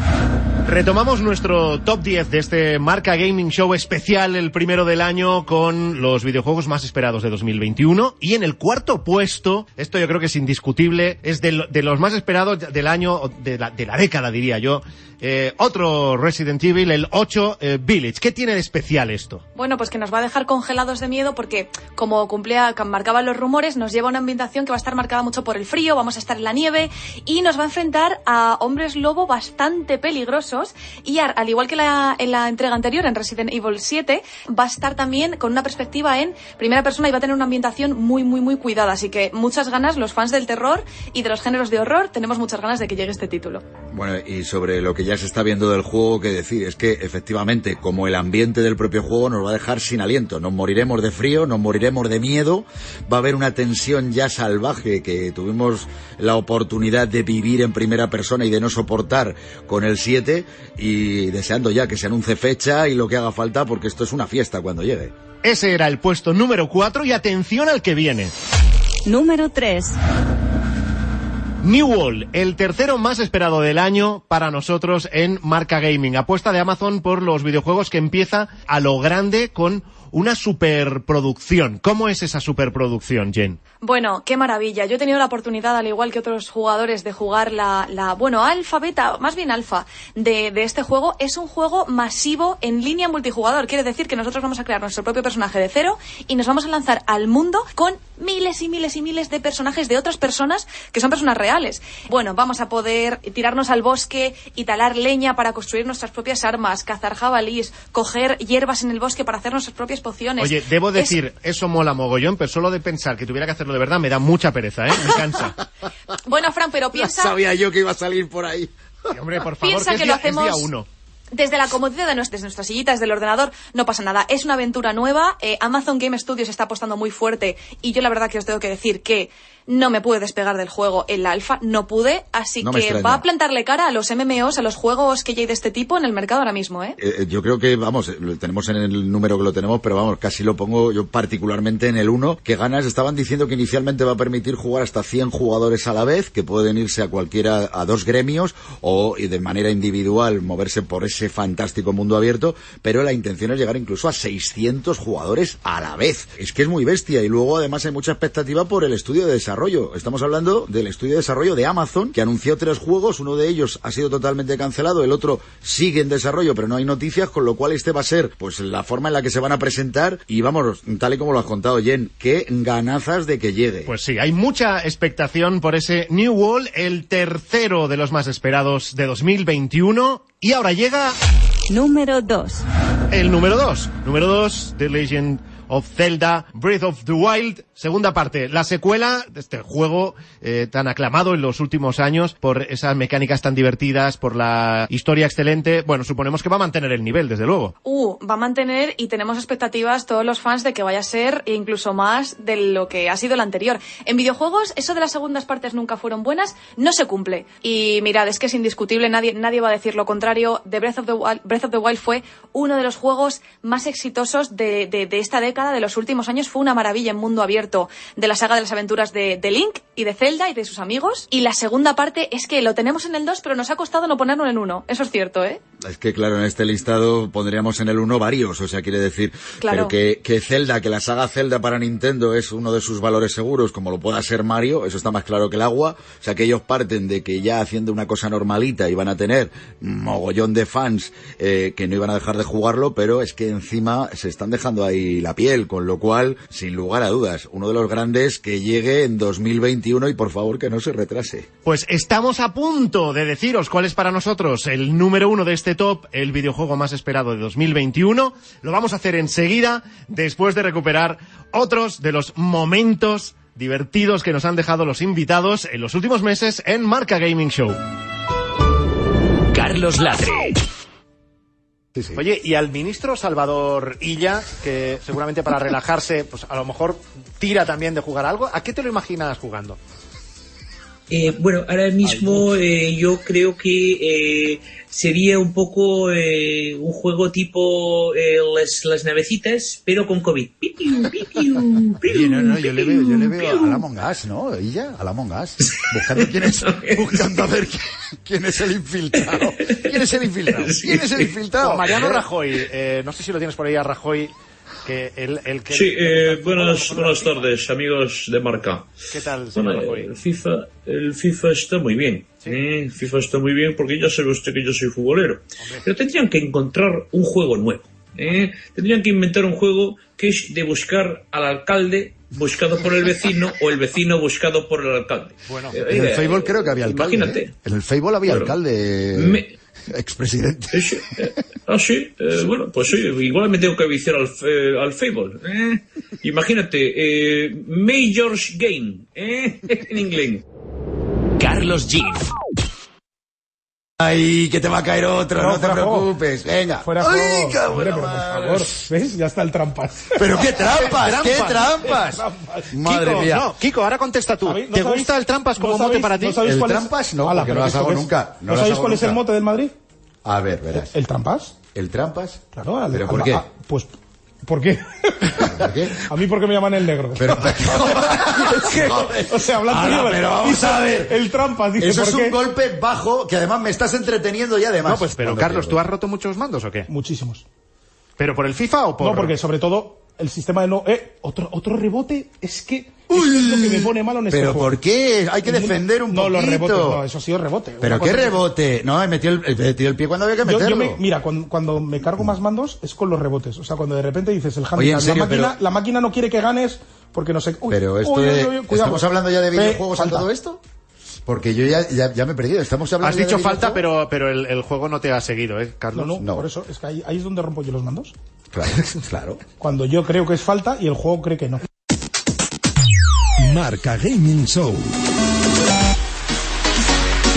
Retomamos nuestro top 10 de este Marca Gaming Show especial, el primero del año, con los videojuegos más esperados de 2021. Y en el cuarto puesto, esto yo creo que es indiscutible, es de, lo- de los más esperados del año, de la, de la década diría yo, eh, otro Resident Evil, el 8 eh, Village. ¿Qué tiene de especial esto? Bueno, pues que nos va a dejar congelados de miedo porque, como cumplía, marcaban los rumores, nos lleva a una ambientación que va a estar marcada mucho por el frío, vamos a estar en la nieve y nos va a enfrentar a hombres lobo bastante peligrosos y ar- al igual que la- en la entrega anterior, en Resident Evil 7, va a estar también con una perspectiva en primera persona y va a tener una ambientación muy, muy, muy cuidada. Así que muchas ganas, los fans del terror y de los géneros de horror, tenemos muchas ganas de que llegue este título. Bueno, y sobre lo que ya se está viendo del juego, que decir, es que efectivamente, como el ambiente del propio juego nos va a dejar sin aliento, nos moriremos de frío, nos moriremos de miedo, va a haber una tensión ya salvaje que tuvimos la oportunidad de vivir en primera persona y de no soportar con el 7 y deseando ya que se anuncie fecha y lo que haga falta porque esto es una fiesta cuando llegue. Ese era el puesto número 4 y atención al que viene. Número 3. New Wall, el tercero más esperado del año para nosotros en Marca Gaming. Apuesta de Amazon por los videojuegos que empieza a lo grande con una superproducción. ¿Cómo es esa superproducción, Jen? Bueno, qué maravilla. Yo he tenido la oportunidad, al igual que otros jugadores, de jugar la, bueno, alfa, beta, más bien alfa, de, de este juego. Es un juego masivo en línea multijugador. Quiere decir que nosotros vamos a crear nuestro propio personaje de cero y nos vamos a lanzar al mundo con miles y miles y miles de personajes de otras personas que son personas reales. Bueno, vamos a poder tirarnos al bosque y talar leña para construir nuestras propias armas, cazar jabalís, coger hierbas en el bosque para hacer nuestras propias pociones. Oye, debo Es- decir, eso mola mogollón, pero solo de pensar que tuviera que hacerlo de verdad me da mucha pereza, ¿eh? Me cansa. Bueno, Fran, pero piensa... Sabía yo que iba a salir por ahí. Hombre, por favor, Piensa que, es que día, lo hacemos- es día uno. Desde la comodidad de nuestras, nuestras sillitas del ordenador no pasa nada. Es una aventura nueva. eh, Amazon Game Studios está apostando muy fuerte y yo la verdad que os tengo que decir que no me pude despegar del juego en la alfa, no pude, así No que va a plantarle cara a los MMOs, a los juegos que ya hay de este tipo en el mercado ahora mismo, ¿eh? Eh, eh, yo creo que, vamos, eh, lo tenemos en el número que lo tenemos, pero vamos, casi lo pongo yo particularmente en el 1, que ganas estaban diciendo que inicialmente va a permitir jugar hasta 100 jugadores a la vez, que pueden irse a cualquiera, a dos gremios, o y de manera individual moverse por ese fantástico mundo abierto, pero la intención es llegar incluso a 600 jugadores a la vez. Es que es muy bestia, y luego además hay mucha expectativa por el estudio de desarrollo. Estamos hablando del estudio de desarrollo de Amazon, que anunció tres juegos, uno de ellos ha sido totalmente cancelado, el otro sigue en desarrollo, pero no hay noticias, con lo cual este va a ser pues la forma en la que se van a presentar y vamos, tal y como lo has contado, Jen, qué ganazas de que llegue. Pues sí, hay mucha expectación por ese New Wall, el tercero de los más esperados de 2021. Y ahora llega Número 2. el número 2. Número 2, The Legend of Zelda, Breath of the Wild, segunda parte, la secuela de este juego eh, tan aclamado en los últimos años por esas mecánicas tan divertidas, por la historia excelente. Bueno, suponemos que va a mantener el nivel, desde luego. Uh, va a mantener y tenemos expectativas todos los fans de que vaya a ser incluso más de lo que ha sido el anterior. En videojuegos, eso de las segundas partes nunca fueron buenas, no se cumple. Y mirad, es que es indiscutible, nadie, nadie va a decir lo contrario. The Breath of the Wild, Breath of the Wild fue uno de los juegos más exitosos de, de- de esta década, de los últimos años. Fue una maravilla en mundo abierto de la saga de las aventuras de, de Link y de Zelda y de sus amigos. Y la segunda parte es que lo tenemos en el 2, pero nos ha costado no ponerlo en el 1. Eso es cierto, ¿eh? Es que, claro, en este listado pondríamos en el 1 varios, o sea, quiere decir, Claro. pero que, que Zelda, que la saga Zelda para Nintendo es uno de sus valores seguros, como lo pueda ser Mario, eso está más claro que el agua, o sea, que ellos parten de que ya haciendo una cosa normalita iban a tener mogollón de fans eh, que no iban a dejar de jugarlo, pero es que encima se están dejando ahí la piel, con lo cual, sin lugar a dudas, uno de los grandes que llegue en 2021 y por favor que no se retrase. Pues estamos a punto de deciros cuál es para nosotros el número uno de este top, el videojuego más esperado de 2021. Lo vamos a hacer enseguida, después de recuperar otros de los momentos divertidos que nos han dejado los invitados en los últimos meses en Marca Gaming Show. Carlos Latre. Oye, y al ministro Salvador Illa, que seguramente para relajarse, pues a lo mejor tira también de jugar algo, ¿a qué te lo imaginas jugando? Eh, bueno, ahora mismo eh, yo creo que eh, sería un poco eh, un juego tipo eh, las, las navecitas, pero con COVID. Pipiu, pipiu, Oye, no, no, yo le veo, yo le veo a la Among Us, ¿no? Ella, a la Among Us. Buscando quién es, buscando a ver quién, quién es el infiltrado. ¿Quién es el infiltrado? ¿Quién es el infiltrado? Mariano Rajoy, eh, no sé si lo tienes por ahí a Rajoy, que el, el que... Sí, eh, buenas, buenas tardes, amigos de Marca. ¿Qué tal, señor Bueno, el FIFA, el FIFA está muy bien. ¿eh? El FIFA está muy bien porque ya sabe usted que yo soy futbolero. Pero tendrían que encontrar un juego nuevo. ¿eh? Tendrían que inventar un juego que es de buscar al alcalde buscado por el vecino o el vecino buscado por el alcalde. Bueno, Eh, En el oiga, Fable creo que había alcalde. Imagínate. ¿eh? En el Fable había alcalde. Me- Expresidente. Eh, sí, eh, ah, sí, eh, bueno, pues sí, igual me tengo que viciar al, fe- al Fable. ¿eh? Imagínate, eh, Major's Game, ¿eh? en inglés. Carlos G. Ay, que te va a caer otro, no, No, te juego. preocupes. Venga. Fuera Ay, pero por favor. ¿Ves? Ya está el trampas. Pero qué trampas, qué trampas. trampas. Madre Kiko, mía. no, Kiko, ahora contesta tú. ¿Sabéis- no ¿Te sabéis- gusta el trampas como no mote para ti? no sabéis ¿El cuál es- trampas? No, Ala, porque no las ¿esto hago qué es? nunca, no ¿No las sabéis cuál es el mote del Madrid? A ver, verás. ¿El trampas? ¿El trampas? Claro. al- ¿Pero al- por qué? a- pues, ¿por qué? ¿Por qué? A mí porque me llaman el negro. Pero, Es que, o sea, hablando Ahora, yo, pero vamos dice, a ver. El trampas, dice, Eso ¿por es qué? un golpe bajo que además me estás entreteniendo y además. No, pues, pero Carlos, ¿tú has roto muchos mandos o qué? Muchísimos. ¿Pero por el FIFA o por...? No, porque sobre todo el sistema de no... Eh, otro, otro rebote es que... es lo que me pone malo en este Pero juego. ¿por qué? Hay que defender un no, poquito. los rebotes, no, eso ha sido rebote. Pero qué que- rebote. No, he metido el, he metido el pie cuando había que meterlo. yo me- mira, cuando, cuando me cargo más mandos es con los rebotes. O sea, cuando de repente dices el handicap, Oye, en serio, la, máquina, pero- la máquina no quiere que ganes porque no sé... Uy, Pero esto uy, uy, de- uy, cuidado. ¿Estamos hablando ya de Eh, videojuegos en falta. todo esto? Porque yo ya, ya, ya me he perdido. Estamos hablando Has de dicho falta, pero, pero el, el juego no te ha seguido, ¿eh, No, Carlos? no, No. por eso es que ahí, ahí es donde rompo yo los mandos. Claro, claro. Cuando yo creo que es falta y el juego cree que no. Marca Gaming Show.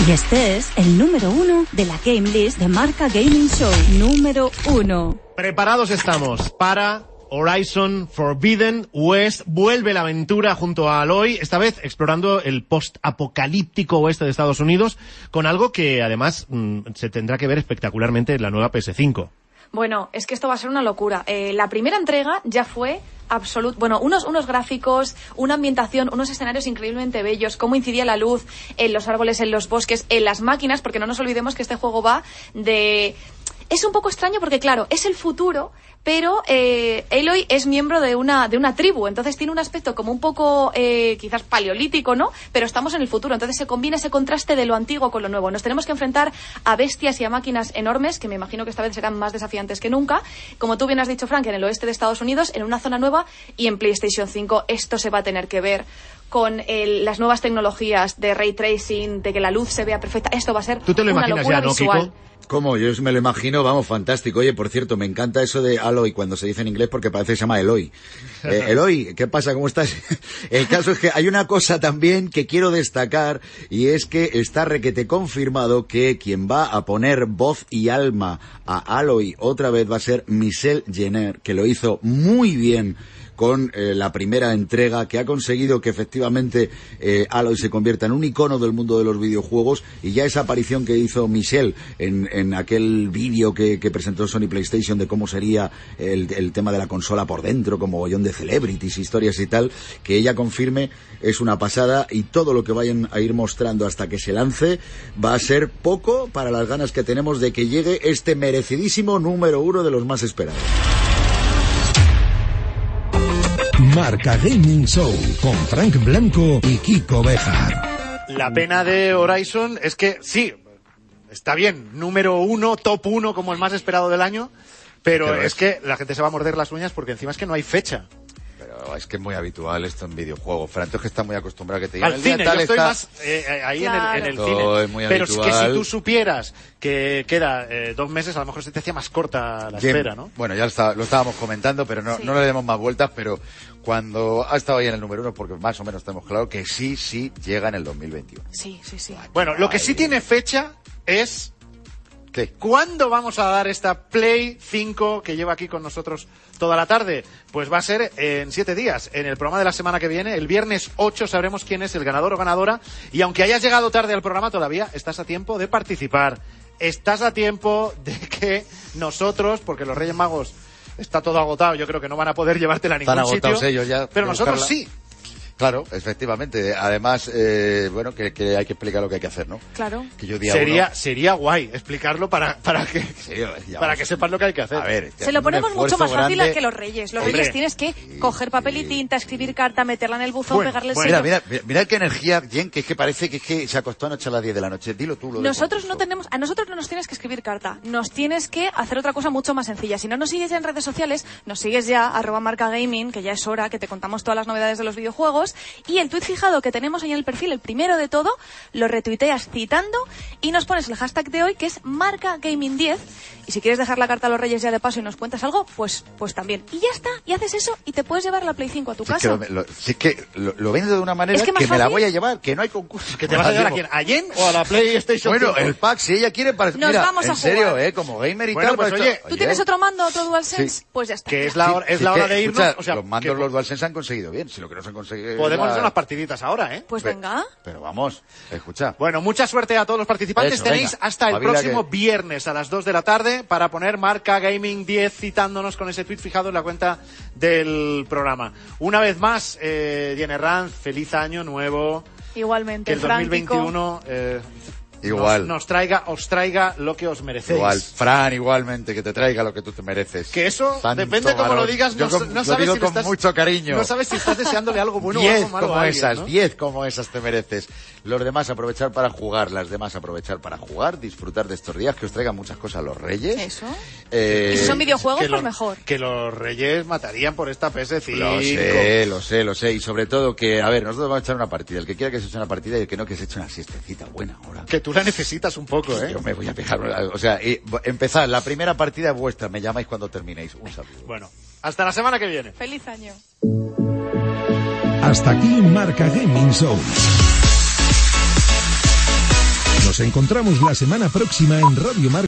Y este es el número uno de la Game List de Marca Gaming Show. Número uno. Preparados estamos para Horizon Forbidden West. Vuelve la aventura junto a Aloy, esta vez explorando el post-apocalíptico oeste de Estados Unidos, con algo que además mm, se tendrá que ver espectacularmente en la nueva PS5. Bueno, es que esto va a ser una locura. Eh, la primera entrega ya fue absoluto. Bueno, unos, unos gráficos, una ambientación, unos escenarios increíblemente bellos, cómo incidía la luz en los árboles, en los bosques, en las máquinas, porque no nos olvidemos que este juego va de. Es un poco extraño porque, claro, es el futuro, pero eh, Aloy es miembro de una, de una tribu, entonces tiene un aspecto como un poco eh, quizás paleolítico, ¿no? Pero estamos en el futuro, entonces se combina ese contraste de lo antiguo con lo nuevo. Nos tenemos que enfrentar a bestias y a máquinas enormes, que me imagino que esta vez serán más desafiantes que nunca. Como tú bien has dicho, Frank, en el oeste de Estados Unidos, en una zona nueva, y en PlayStation 5 esto se va a tener que ver con el- las nuevas tecnologías de ray tracing, de que la luz se vea perfecta. Esto va a ser ¿Tú te lo una imaginas locura ya, no, visual. Kiko? ¿Cómo? Yo me lo imagino, vamos, fantástico. Oye, por cierto, me encanta eso de Aloy cuando se dice en inglés porque parece que se llama Eloy. Eh, Eloy, ¿qué pasa? ¿Cómo estás? El caso es que hay una cosa también que quiero destacar y es que está requete confirmado que quien va a poner voz y alma a Aloy otra vez va a ser Michelle Jenner, que lo hizo muy bien con eh, la primera entrega que ha conseguido que efectivamente eh, Aloy se convierta en un icono del mundo de los videojuegos y ya esa aparición que hizo Michelle en, en aquel vídeo que, presentó Sony PlayStation de cómo sería el, el tema de la consola por dentro, como bollón de celebrities, historias y tal, que ella confirme es una pasada y todo lo que vayan a ir mostrando hasta que se lance va a ser poco para las ganas que tenemos de que llegue este merecidísimo número uno de los más esperados. Marca Gaming Show con Frank Blanco y Kiko Bejar. La pena de Horizon es que sí, está bien, número uno, top uno como el más esperado del año, pero, Pero es, es- que la gente se va a morder las uñas porque encima es que no hay fecha. Pero es que es muy habitual esto en videojuegos. Fran, tú es que está muy acostumbrado a que te digan Al el cine, tal yo estoy está- más eh, eh, ahí en el, en el Esto cine. es muy pero es que si tú supieras que queda eh, dos meses, a lo mejor se te hacía más corta la Bien, espera, ¿no? Bueno, ya lo, está- lo estábamos comentando, pero no, Sí. no le demos más vueltas, pero cuando ha estado ahí en el número uno, porque más o menos tenemos claro que sí, sí llega en el 2021. Sí, sí, sí. Bueno, lo que sí tiene fecha es ¿Cuándo vamos a dar esta Play 5 que lleva aquí con nosotros toda la tarde? Pues va a ser en siete días, en el programa de la semana que viene. El viernes 8 sabremos quién es el ganador o ganadora. Y aunque hayas llegado tarde al programa, todavía estás a tiempo de participar. Estás a tiempo de que nosotros, porque los Reyes Magos está todo agotado, yo creo que no van a poder llevártela a ningún Están agotados sitio. ellos ya Pero nosotros buscarla. sí. Claro, efectivamente. Además, eh, bueno, que, que hay que explicar lo que hay que hacer, ¿no? Claro. Que yo día Sería, uno- sería guay explicarlo para, para que, Sí, para que sepan lo que hay que hacer. A ver, Se lo ponemos mucho más fácil grande. que los reyes. Los Hombre. reyes tienes que coger papel y tinta, escribir carta, meterla en el buzón, Bueno, pegarle el bueno. sello. Mira, mira, mira qué energía, Jen, que es que parece que es que se acostó anoche a las 10 de la noche. Dilo tú, lo Nosotros no tenemos, a nosotros no nos tienes que escribir carta, nos tienes que hacer otra cosa mucho más sencilla. Si no nos sigues ya en redes sociales, nos sigues ya, arroba marca gaming, que ya es hora que te contamos todas las novedades de los videojuegos, y el tuit fijado que tenemos ahí en el perfil, el primero de todo, lo retuiteas citando y nos pones el hashtag de hoy que es marca gaming 10 Y si quieres dejar la carta a los Reyes ya de paso y nos cuentas algo, pues, pues también. Y ya está, y haces eso y te puedes llevar la Play 5 a tu Si es que, casa. lo, es que lo, lo vendo de una manera Es que que, me la voy a llevar, que no hay concurso. ¿Que te vas a llevar a quién? ¿A Jen o a la PlayStation Bueno, 5? el pack, si ella quiere, para... Nos mira, vamos en a serio, jugar. ¿eh? Como gamer y Bueno, tal... pues, para oye, ¿Tú tienes otro mando, otro DualSense? Sí. Pues ya está. Que es la hora, es Sí, la hora de irnos. escucha, o sea, los mandos que los DualSense han conseguido bien. Si lo que no se han conseguido... podemos hacer unas partiditas ahora, ¿eh? Pues venga. Pero vamos, escucha. Bueno, mucha suerte a todos los participantes. Tenéis hasta el próximo viernes a las 2 de la tarde para poner marca Gaming 10 citándonos con ese tweet fijado en la cuenta del programa. Una vez más, eh, Jenny Ranz, feliz año nuevo. Igualmente, Que el Frank, 2021 eh, Igual. Nos, nos traiga, os traiga lo que os merecéis. Igual, Fran, igualmente, que te traiga lo que tú te mereces. Que eso Tanto depende cómo lo digas, Yo no, con- no lo sabes digo si con estás, mucho cariño. No sabes si estás deseándole algo bueno o diez algo malo como a alguien, esas, ¿no? diez como esas te mereces. Los demás aprovechar para jugar, las demás aprovechar para jugar, disfrutar de estos días, que os traigan muchas cosas los reyes. Eso. Eh, Y si son videojuegos, que pues lo- mejor. Que los reyes matarían por esta PS5. Lo sé, lo sé, lo sé. Y sobre todo que, a ver, nosotros vamos a echar una partida. El que quiera que se eche una partida y el que no que se eche una siestecita buena ahora. Que tú la necesitas un poco, ¿eh? Yo me voy a pegar. O sea, y, empezad, la primera partida es vuestra. Me llamáis cuando terminéis. Un saludo. Bueno, hasta la semana que viene. Feliz año. Hasta aquí Marca Gaming Show. Nos encontramos la semana próxima en Radio Marca.